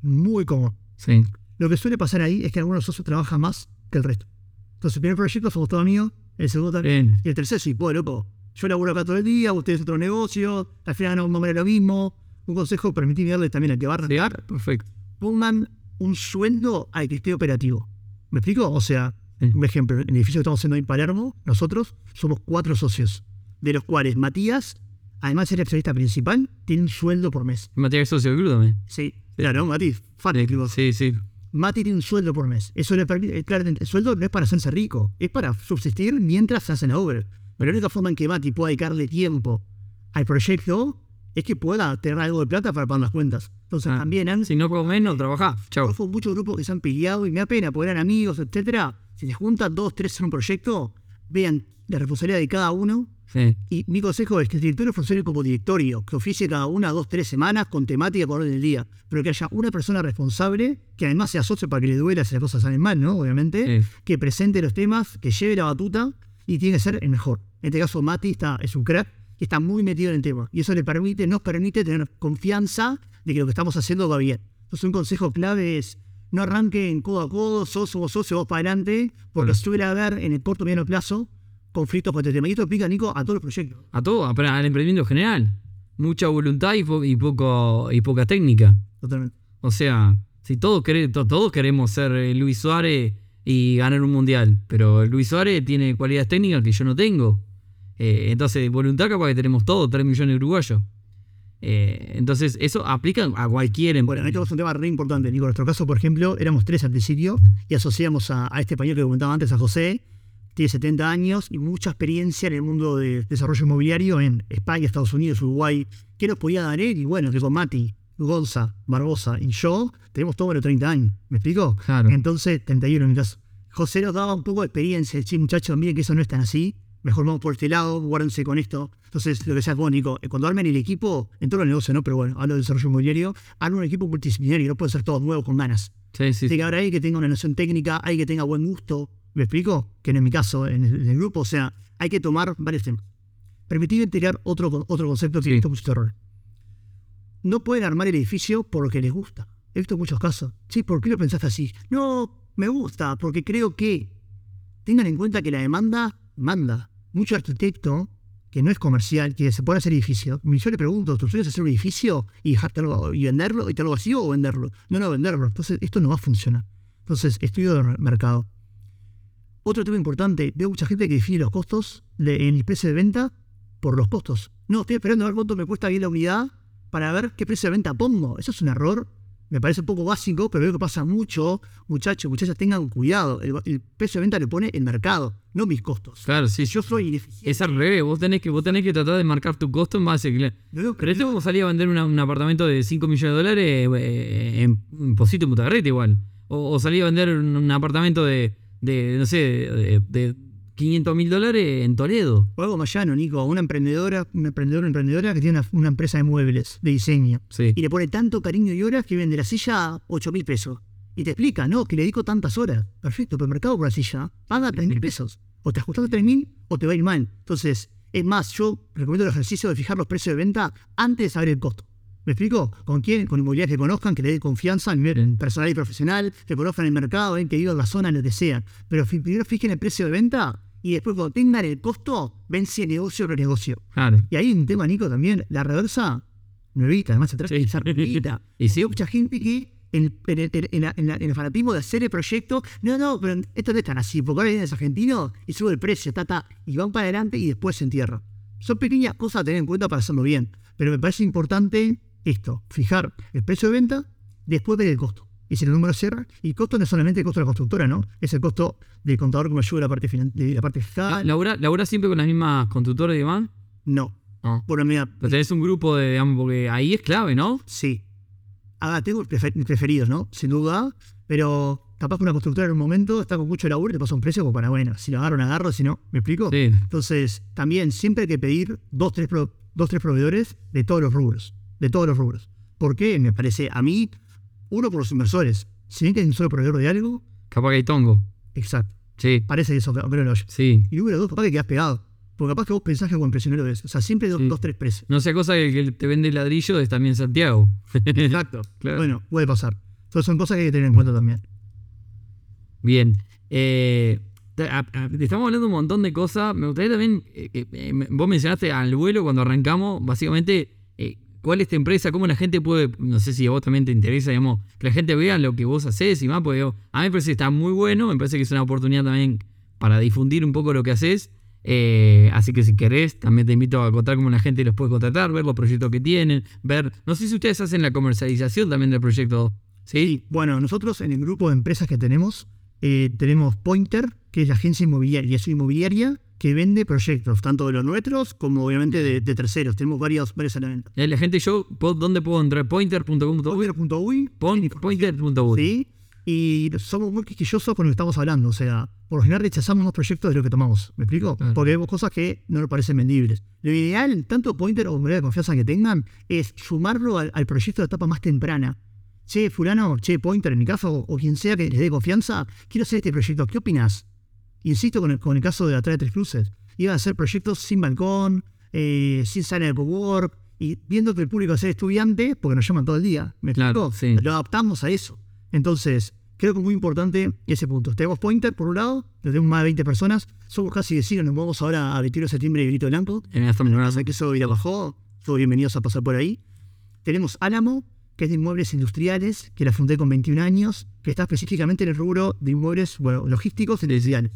Muy común. Sí. Lo que suele pasar ahí es que algunos socios trabajan más que el resto. Entonces, el primer proyecto somos todo mío, El segundo también. Bien. Y el tercero, sí, pues, loco. Yo laburo acá todo el día, ustedes otro negocio, al final no a lo mismo. Un consejo, permití darle también al que va a Perfecto. pongan un sueldo al que esté operativo. ¿Me explico? O sea, Sí. un ejemplo, en el edificio que estamos haciendo en Palermo, nosotros somos cuatro socios, de los cuales Matías, además de ser accionista principal, tiene un sueldo por mes. Material socio del club también. Sí, claro, Mati, fan del club. Sí, sí. Mati tiene un sueldo por mes. Eso le permite, eh, claro, el sueldo no es para hacerse rico, es para subsistir mientras se hace la obra. Pero la única forma en que Mati pueda dedicarle tiempo al proyecto es que pueda tener algo de plata para pagar las cuentas. Entonces Ah, también han, Si no comes, no trabajás. Chao. Conozco muchos grupos que se han peleado y me da pena, porque eran amigos, etcétera. Si se juntan dos, tres en un proyecto, vean la responsabilidad de cada uno. Sí. Y mi consejo es que el directorio funcione como directorio, que oficie cada una, dos, tres semanas con temática por orden del día, pero que haya una persona responsable, que además sea socio para que le duela si las cosas salen mal, ¿no? Obviamente, Sí. que presente los temas, que lleve la batuta y tiene que ser el mejor. En este caso, Mati está, es un crack y está muy metido en el tema. Y eso le permite, nos permite tener confianza de que lo que estamos haciendo va bien. Entonces, un consejo clave es no arranquen codo a codo, sos somos socios, vos para adelante, porque Claro. suele haber en el corto y mediano plazo conflictos con este tema. Y esto aplica, Nico, a todos los proyectos. A todo, al emprendimiento en general. Mucha voluntad y, po- y poco, y poca técnica. Totalmente. O sea, si todos, quere- todos queremos ser eh, Luis Suárez y ganar un mundial, pero Luis Suárez tiene cualidades técnicas que yo no tengo. Eh, entonces, voluntad capaz que tenemos todos, 3 millones de uruguayos. Eh, entonces, eso aplica a cualquier Bueno, esto emprendimiento. es un tema re importante, Nico. En nuestro caso, por ejemplo, éramos tres al principio y asociamos a, a este español que comentaba antes, a José. Tiene 70 años y mucha experiencia en el mundo de desarrollo inmobiliario en España, Estados Unidos, Uruguay. ¿Qué nos podía dar él? Y bueno, que con Mati, Gonza, Barbosa y yo tenemos todos los 30 años. ¿Me explico? Claro. Entonces, 31 en caso. José nos daba un poco de experiencia. Sí, muchachos, miren que eso no es tan así. Mejor vamos por este lado, guárdense con esto. Entonces, lo que sea vos, Nico, eh, cuando armen el equipo, en todo el negocio, ¿no? Pero bueno, hablo de desarrollo inmobiliario, armen un equipo multidisciplinario, no pueden ser todos nuevos con ganas. Sí, sí, Tiene que haber alguien que tenga una noción técnica, alguien que tenga buen gusto. ¿Me explico? Que no es mi caso en el, en el grupo. O sea, hay que tomar varios temas. Permitidme tirar otro, otro concepto que he Sí. visto muchos errores. No pueden armar el edificio por lo que les gusta. He visto muchos casos. Sí, ¿por qué lo pensaste así? No, me gusta, porque creo que tengan en cuenta que la demanda manda. Mucho arquitecto que no es comercial, que se puede hacer edificio. Yo le pregunto, ¿tú sueño es hacer un edificio y dejártelo y venderlo y te lo vacío o venderlo? No, no, venderlo. Entonces, esto no va a funcionar. Entonces, estudio de mercado. Otro tema importante, veo mucha gente que define los costos de- en el precio de venta por los costos. No, estoy esperando a ver cuánto me cuesta bien la unidad para ver qué precio de venta pongo. Eso es un error. Me parece un poco básico, pero veo que pasa mucho. Muchachos, muchachas, tengan cuidado. El, el precio de venta lo pone el mercado, no mis costos. Claro, sí. Yo soy ineficiente, Es al revés, vos tenés, que, vos tenés que tratar de marcar tu costo en base. a- no veo que- Pero este vos salís a vender una- un apartamento de 5 millones de dólares eh, en, en Posito en Mutagarreta igual. O, o a vender un, un apartamento de, de, no sé, de, de 500 mil dólares en Toledo. o algo más llano, Nico. Una emprendedora, una emprendedora, emprendedora que tiene una, una empresa de muebles, de diseño. Sí. y le pone tanto cariño y horas que vende la silla a 8 mil pesos. Y te explica, no, que le dedico tantas horas. Perfecto, pero el mercado por la silla paga 3 mil pesos. O te ajustas a 3 mil o te va a ir mal. Entonces, es más, yo recomiendo el ejercicio de fijar los precios de venta antes de saber el costo. ¿Me explico? ¿Con quién? Con inmobiliarias que conozcan, que le den confianza a nivel personal y profesional, que conozcan el mercado, ven que vivan la zona, lo que sea. Pero primero fijen el precio de venta y después cuando tengan el costo, ven si es negocio o no negocio. Claro. Y hay un tema, Nico, también, la reversa, nuevita, además de Sí. esa nuevita. [laughs] Y sí. Mucha gente que en, en- en- en la- en la- en el fanatismo de hacer el proyecto, no, no, pero esto no es tan así, porque ahora vienen los argentinos y sube el precio, ta, ta, y van para adelante y después se entierra. Son pequeñas cosas a tener en cuenta para hacerlo bien, pero me parece importante esto, fijar el precio de venta, después ver el costo. Y si el número cierra, y el costo no es solamente el costo de la constructora, ¿no? Es el costo del contador que me ayuda la parte, de la parte fiscal. ¿Labura, labura siempre con las mismas constructoras y demás? No. No. Por mira, Pero tenés un grupo de, digamos, porque ahí es clave, ¿no? Sí. Ah, tengo preferidos, ¿no? Sin duda. Pero capaz que una constructora en un momento está con mucho laburo y te pasa un precio como para, bueno, si lo agarro, lo agarro, si no, ¿me explico? Sí. Entonces, también siempre hay que pedir dos, tres, pro- dos, tres proveedores de todos los rubros. De todos los rubros. ¿Por qué? Me parece a mí, uno por los inversores. Si bien que hay un solo proveedor de algo, Capaz que hay tongo. exacto. Sí. Parece que eso, pero no. Sí. Y número dos, capaz que quedas pegado. Porque capaz que vos pensás que como impresionero es. O sea, siempre dos, Sí. dos tres precios. No sea cosa que el que te vende ladrillo es también Santiago. [laughs] Exacto. Claro. Bueno, puede pasar. Entonces son cosas que hay que tener en cuenta también. Bien. Eh, estamos hablando un montón de cosas. Me gustaría también, eh, eh, vos mencionaste al vuelo cuando arrancamos, básicamente, cuál es tu empresa, cómo la gente puede, no sé si a vos también te interesa, digamos, que la gente vea lo que vos haces y más, porque a mí me parece que está muy bueno, me parece que es una oportunidad también para difundir un poco lo que haces. eh, así que si querés, también te invito a contar cómo la gente los puede contratar, ver los proyectos que tienen, ver, no sé si ustedes hacen la comercialización también del proyecto. Sí, Bueno, nosotros en el grupo de empresas que tenemos, eh, tenemos Pointer, que es la agencia inmobiliaria, es una inmobiliaria que vende proyectos, tanto de los nuestros como obviamente de, de terceros. Tenemos varios, varios elementos. Eh, La gente, yo, ¿puedo- ¿dónde puedo entrar? Pointer.com. Pointer.uy, Pointer.uy. ¿sí? Y somos muy quisquillosos con lo que estamos hablando. O sea, por lo general rechazamos los proyectos de lo que tomamos. ¿Me explico? Claro. Porque vemos cosas que no nos parecen vendibles. Lo ideal, tanto Pointer o moneda de confianza que tengan, es sumarlo al, al proyecto de etapa más temprana. Che, fulano, che, Pointer en mi caso, o, o quien sea que les dé confianza, quiero hacer este proyecto. ¿Qué opinas? Insisto con el, con el caso de Atrás de Tres Cruces. Iban a hacer proyectos sin balcón, eh, sin sala de cowork, y viendo que el público va a ser estudiante, porque nos llaman todo el día. ¿Me Claro, sí. Lo adaptamos a eso. Entonces, creo que es muy importante ese punto. Tenemos Pointer, por un lado, tenemos más de 20 personas. Somos casi vecinos, nos vamos ahora a 21 de septiembre y Grito Blanco. En esta Así que eso ya bajó. Todos bienvenidos a pasar por ahí. Tenemos Álamo, que es de inmuebles industriales, que la fundé con 21 años, que está específicamente en el rubro de inmuebles bueno, logísticos y residenciales.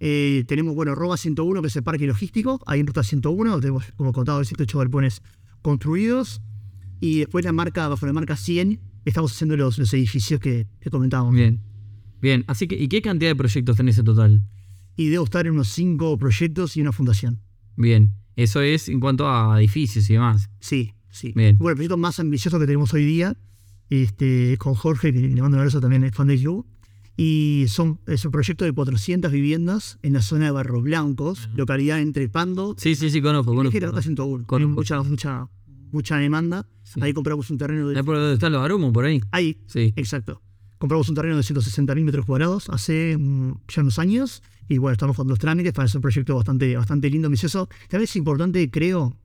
Eh, tenemos, bueno, Roba 101, que es el parque logístico, ahí en Ruta 101, tenemos, como contado, 108 galpones construidos. Y después la marca, bajo la marca 100, estamos haciendo los, los edificios que, que comentábamos. Bien. Bien, así que, ¿y qué cantidad de proyectos tenés en total? Y debo estar en unos 5 proyectos y una fundación. Bien, eso es en cuanto a edificios y demás. Sí, sí. Bien. Bueno, el proyecto más ambicioso que tenemos hoy día, este, con Jorge, que le mando un abrazo también, es fan club. Y son, es un proyecto de 400 viviendas en la zona de Barros Blancos, localidad entre Pando Sí, sí, sí, conozco, y conozco. Ligera Ruta 101. Conozco. Tiene mucha, mucha, mucha demanda. Sí. Ahí compramos un terreno ¿Es de. por donde están los aromos, por ahí? Ahí, Sí. exacto. Compramos un terreno de 160.000 metros cuadrados hace mm, ya unos años. Y bueno, estamos con los trámites para hacer un proyecto bastante, bastante lindo, ambicioso. Tal vez es importante, creo,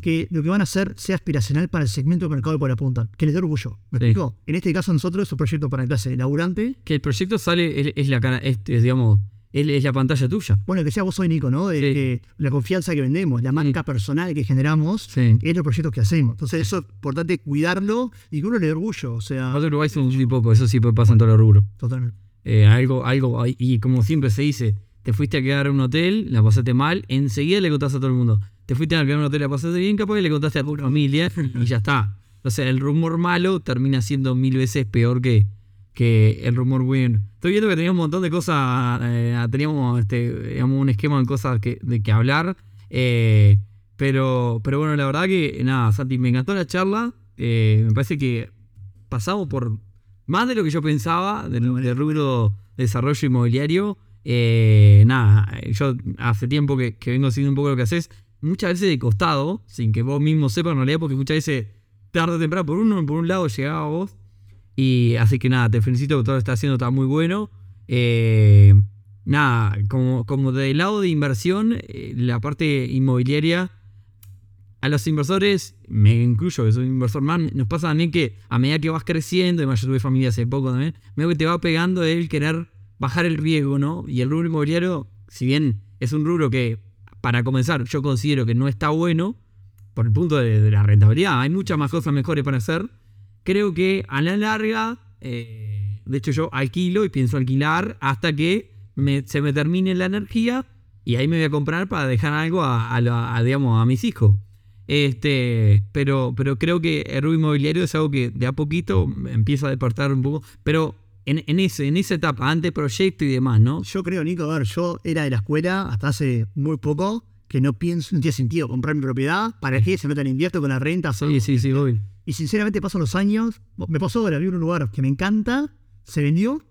que lo que van a hacer sea aspiracional para el segmento de mercado cual apuntan. Que les dé orgullo. ¿Me Sí. explico? En este caso, nosotros es un proyecto para clase laburante. Que el proyecto sale, es, es la cara, es, es, digamos, es, la pantalla tuya. Bueno, que sea vos hoy, Nico, ¿no? De, Sí. que la confianza que vendemos, la marca personal que generamos, es los proyectos que hacemos. Entonces, eso es importante cuidarlo y que uno le dé orgullo. O sea, Otro Uruguay un muy poco, eso sí pasa en todos los rubros. totalmente. Eh, algo, algo, y como siempre se dice, te fuiste a quedar en un hotel, la pasaste mal, enseguida le contaste a todo el mundo. Te fuiste a quedar en un hotel, la pasaste bien, capaz que le contaste a tu familia y ya está. O sea, el rumor malo termina siendo mil veces peor que, que el rumor bueno. Estoy viendo que teníamos un montón de cosas, eh, teníamos este, digamos, un esquema de cosas de que hablar. eh, pero, pero bueno, la verdad que nada, Santi, me encantó la charla. eh, me parece que pasamos por más de lo que yo pensaba del, del rubro de desarrollo inmobiliario. Eh, nada, yo hace tiempo que, vengo haciendo un poco lo que haces, muchas veces de costado, sin que vos mismo sepas en realidad, porque muchas veces tarde o temprano por uno por un lado llegaba vos. Y así que nada, te felicito que todo lo que estás haciendo está muy bueno. Eh, nada, como, como del lado de inversión, eh, la parte inmobiliaria, a los inversores, me incluyo que soy un inversor más, nos pasa también que a medida que vas creciendo, además yo tuve familia hace poco también, veo que te va pegando el querer bajar el riesgo, ¿no? Y el rubro inmobiliario, si bien es un rubro que, para comenzar, yo considero que no está bueno, por el punto de, la rentabilidad, hay muchas más cosas mejores para hacer, creo que a la larga, eh, de hecho yo alquilo y pienso alquilar hasta que se me termine la energía y ahí me voy a comprar para dejar algo a, digamos, a mis hijos. Este, pero, pero creo que el rubro inmobiliario es algo que de a poquito empieza a despertar un poco. Pero en, en ese, en esa etapa, antes proyecto y demás, ¿no? Yo creo, Nico, a ver, yo era de la escuela hasta hace muy poco que no pienso, no tiene sentido comprar mi propiedad. ¿Para qué se metan invierto con la renta? Sí, sí, sí, voy. Y sinceramente pasan los años. Me pasó ahora, vi un lugar que me encanta, se vendió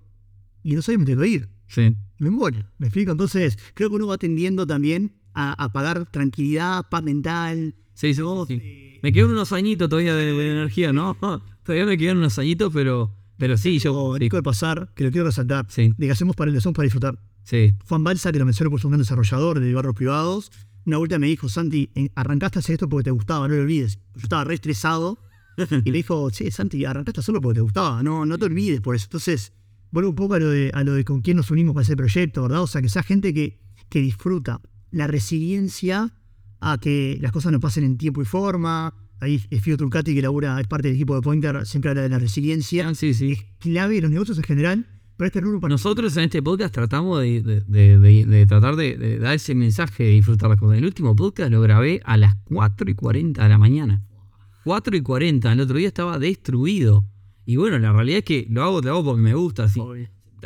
y no sé dónde me tengo que ir. Sí. Me muero. ¿Me explico? Entonces, creo que uno va tendiendo también a, a pagar tranquilidad, paz mental. Sí, sí, sí. Me quedan unos añitos todavía de, de energía, ¿no? [laughs] Todavía me quedan unos añitos, pero, pero sí, yo. Nico de pasar, que lo quiero resaltar, Sí, de que hacemos para el hacemos para disfrutar. sí. Juan Balsa, que lo menciono por ser un gran desarrollador de barrios privados, una vuelta me dijo, Santi, arrancaste a hacer esto porque te gustaba, no lo olvides. Yo estaba re estresado y me dijo, sí, Santi, arrancaste hacerlo porque te gustaba, no, no te olvides por eso. Entonces, vuelvo un poco a lo, de, a lo de con quién nos unimos para ese proyecto, ¿verdad? O sea, que sea gente que, que disfruta la resiliencia a que las cosas no pasen en tiempo y forma. Ahí Fio Trucati, que labura, es parte del equipo de Pointer, siempre habla de la resiliencia. Ah, sí, sí. Es clave en los negocios en general, pero este rubro para Nosotros en este podcast tratamos de, de- de- tratar de, dar ese mensaje de disfrutar las cosas. El último podcast lo grabé a las 4 y 40 de la mañana. 4 y 40, el otro día estaba destruido. Y bueno, la realidad es que lo hago, te hago porque me gusta. sí.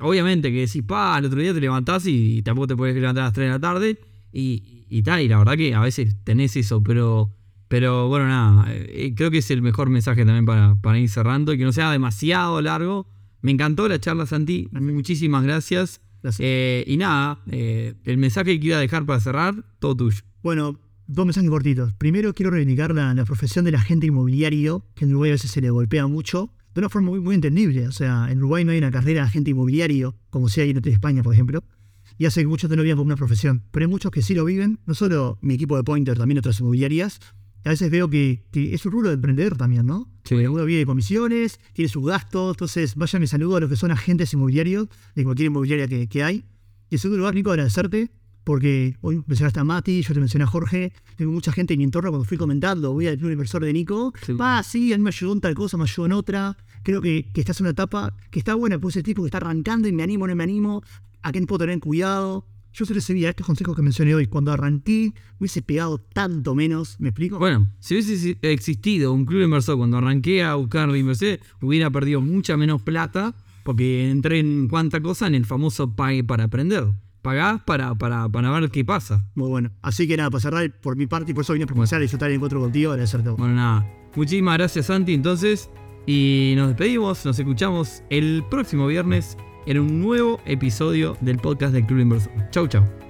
Obviamente que decís, pa, el otro día te levantás y, tampoco te puedes levantar a las 3 de la tarde. Y, y tal, y la verdad que a veces tenés eso, pero, pero bueno, nada, eh, creo que es el mejor mensaje también para, para ir cerrando y que no sea demasiado largo. Me encantó la charla, Santi. Muchísimas gracias. Gracias. Eh, y nada, eh, el mensaje que iba a dejar para cerrar, todo tuyo. Bueno, dos mensajes cortitos. Primero, quiero reivindicar la, la profesión del agente inmobiliario, que en Uruguay a veces se le golpea mucho, de una forma muy, muy entendible. O sea, en Uruguay no hay una carrera de agente inmobiliario, como si hay en España, por ejemplo, y hace que muchos no lo vean como una profesión. Pero hay muchos que sí lo viven, no solo mi equipo de Pointer, también otras inmobiliarias. A veces veo que, que es un rubro de emprendedor también, ¿no? Sí. Uno vive de comisiones, tiene sus gastos, entonces vaya mi saludo a los que son agentes inmobiliarios de cualquier inmobiliaria que, que hay. Y en segundo lugar, Nico, agradecerte porque hoy mencionaste a Mati, yo te mencioné a Jorge, tengo mucha gente en mi entorno cuando fui comentando, voy al club inversor de Nico, Sí. va, sí, a mí me ayudó en tal cosa, me ayudó en otra, creo que, que estás en una etapa que está buena, pues el tipo que está arrancando y me animo, no me animo, a quién puedo tener cuidado. Yo se recibía estos consejos que mencioné hoy, cuando arranqué hubiese pegado tanto menos, ¿me explico? Bueno, si hubiese existido un club inversor cuando arranqué a buscar la inversión, hubiera perdido mucha menos plata porque entré en cuánta cosa en el famoso pague para aprender. Pagás para, para, para ver qué pasa. Muy bueno. Así que nada, para cerrar por mi parte, y por eso vine a promocionar y disfrutar el encuentro contigo, agradecerte. Bueno, nada. Muchísimas gracias, Santi. Entonces, y nos despedimos. Nos escuchamos el próximo viernes en un nuevo episodio del podcast del Club Inversor. Chau, chau.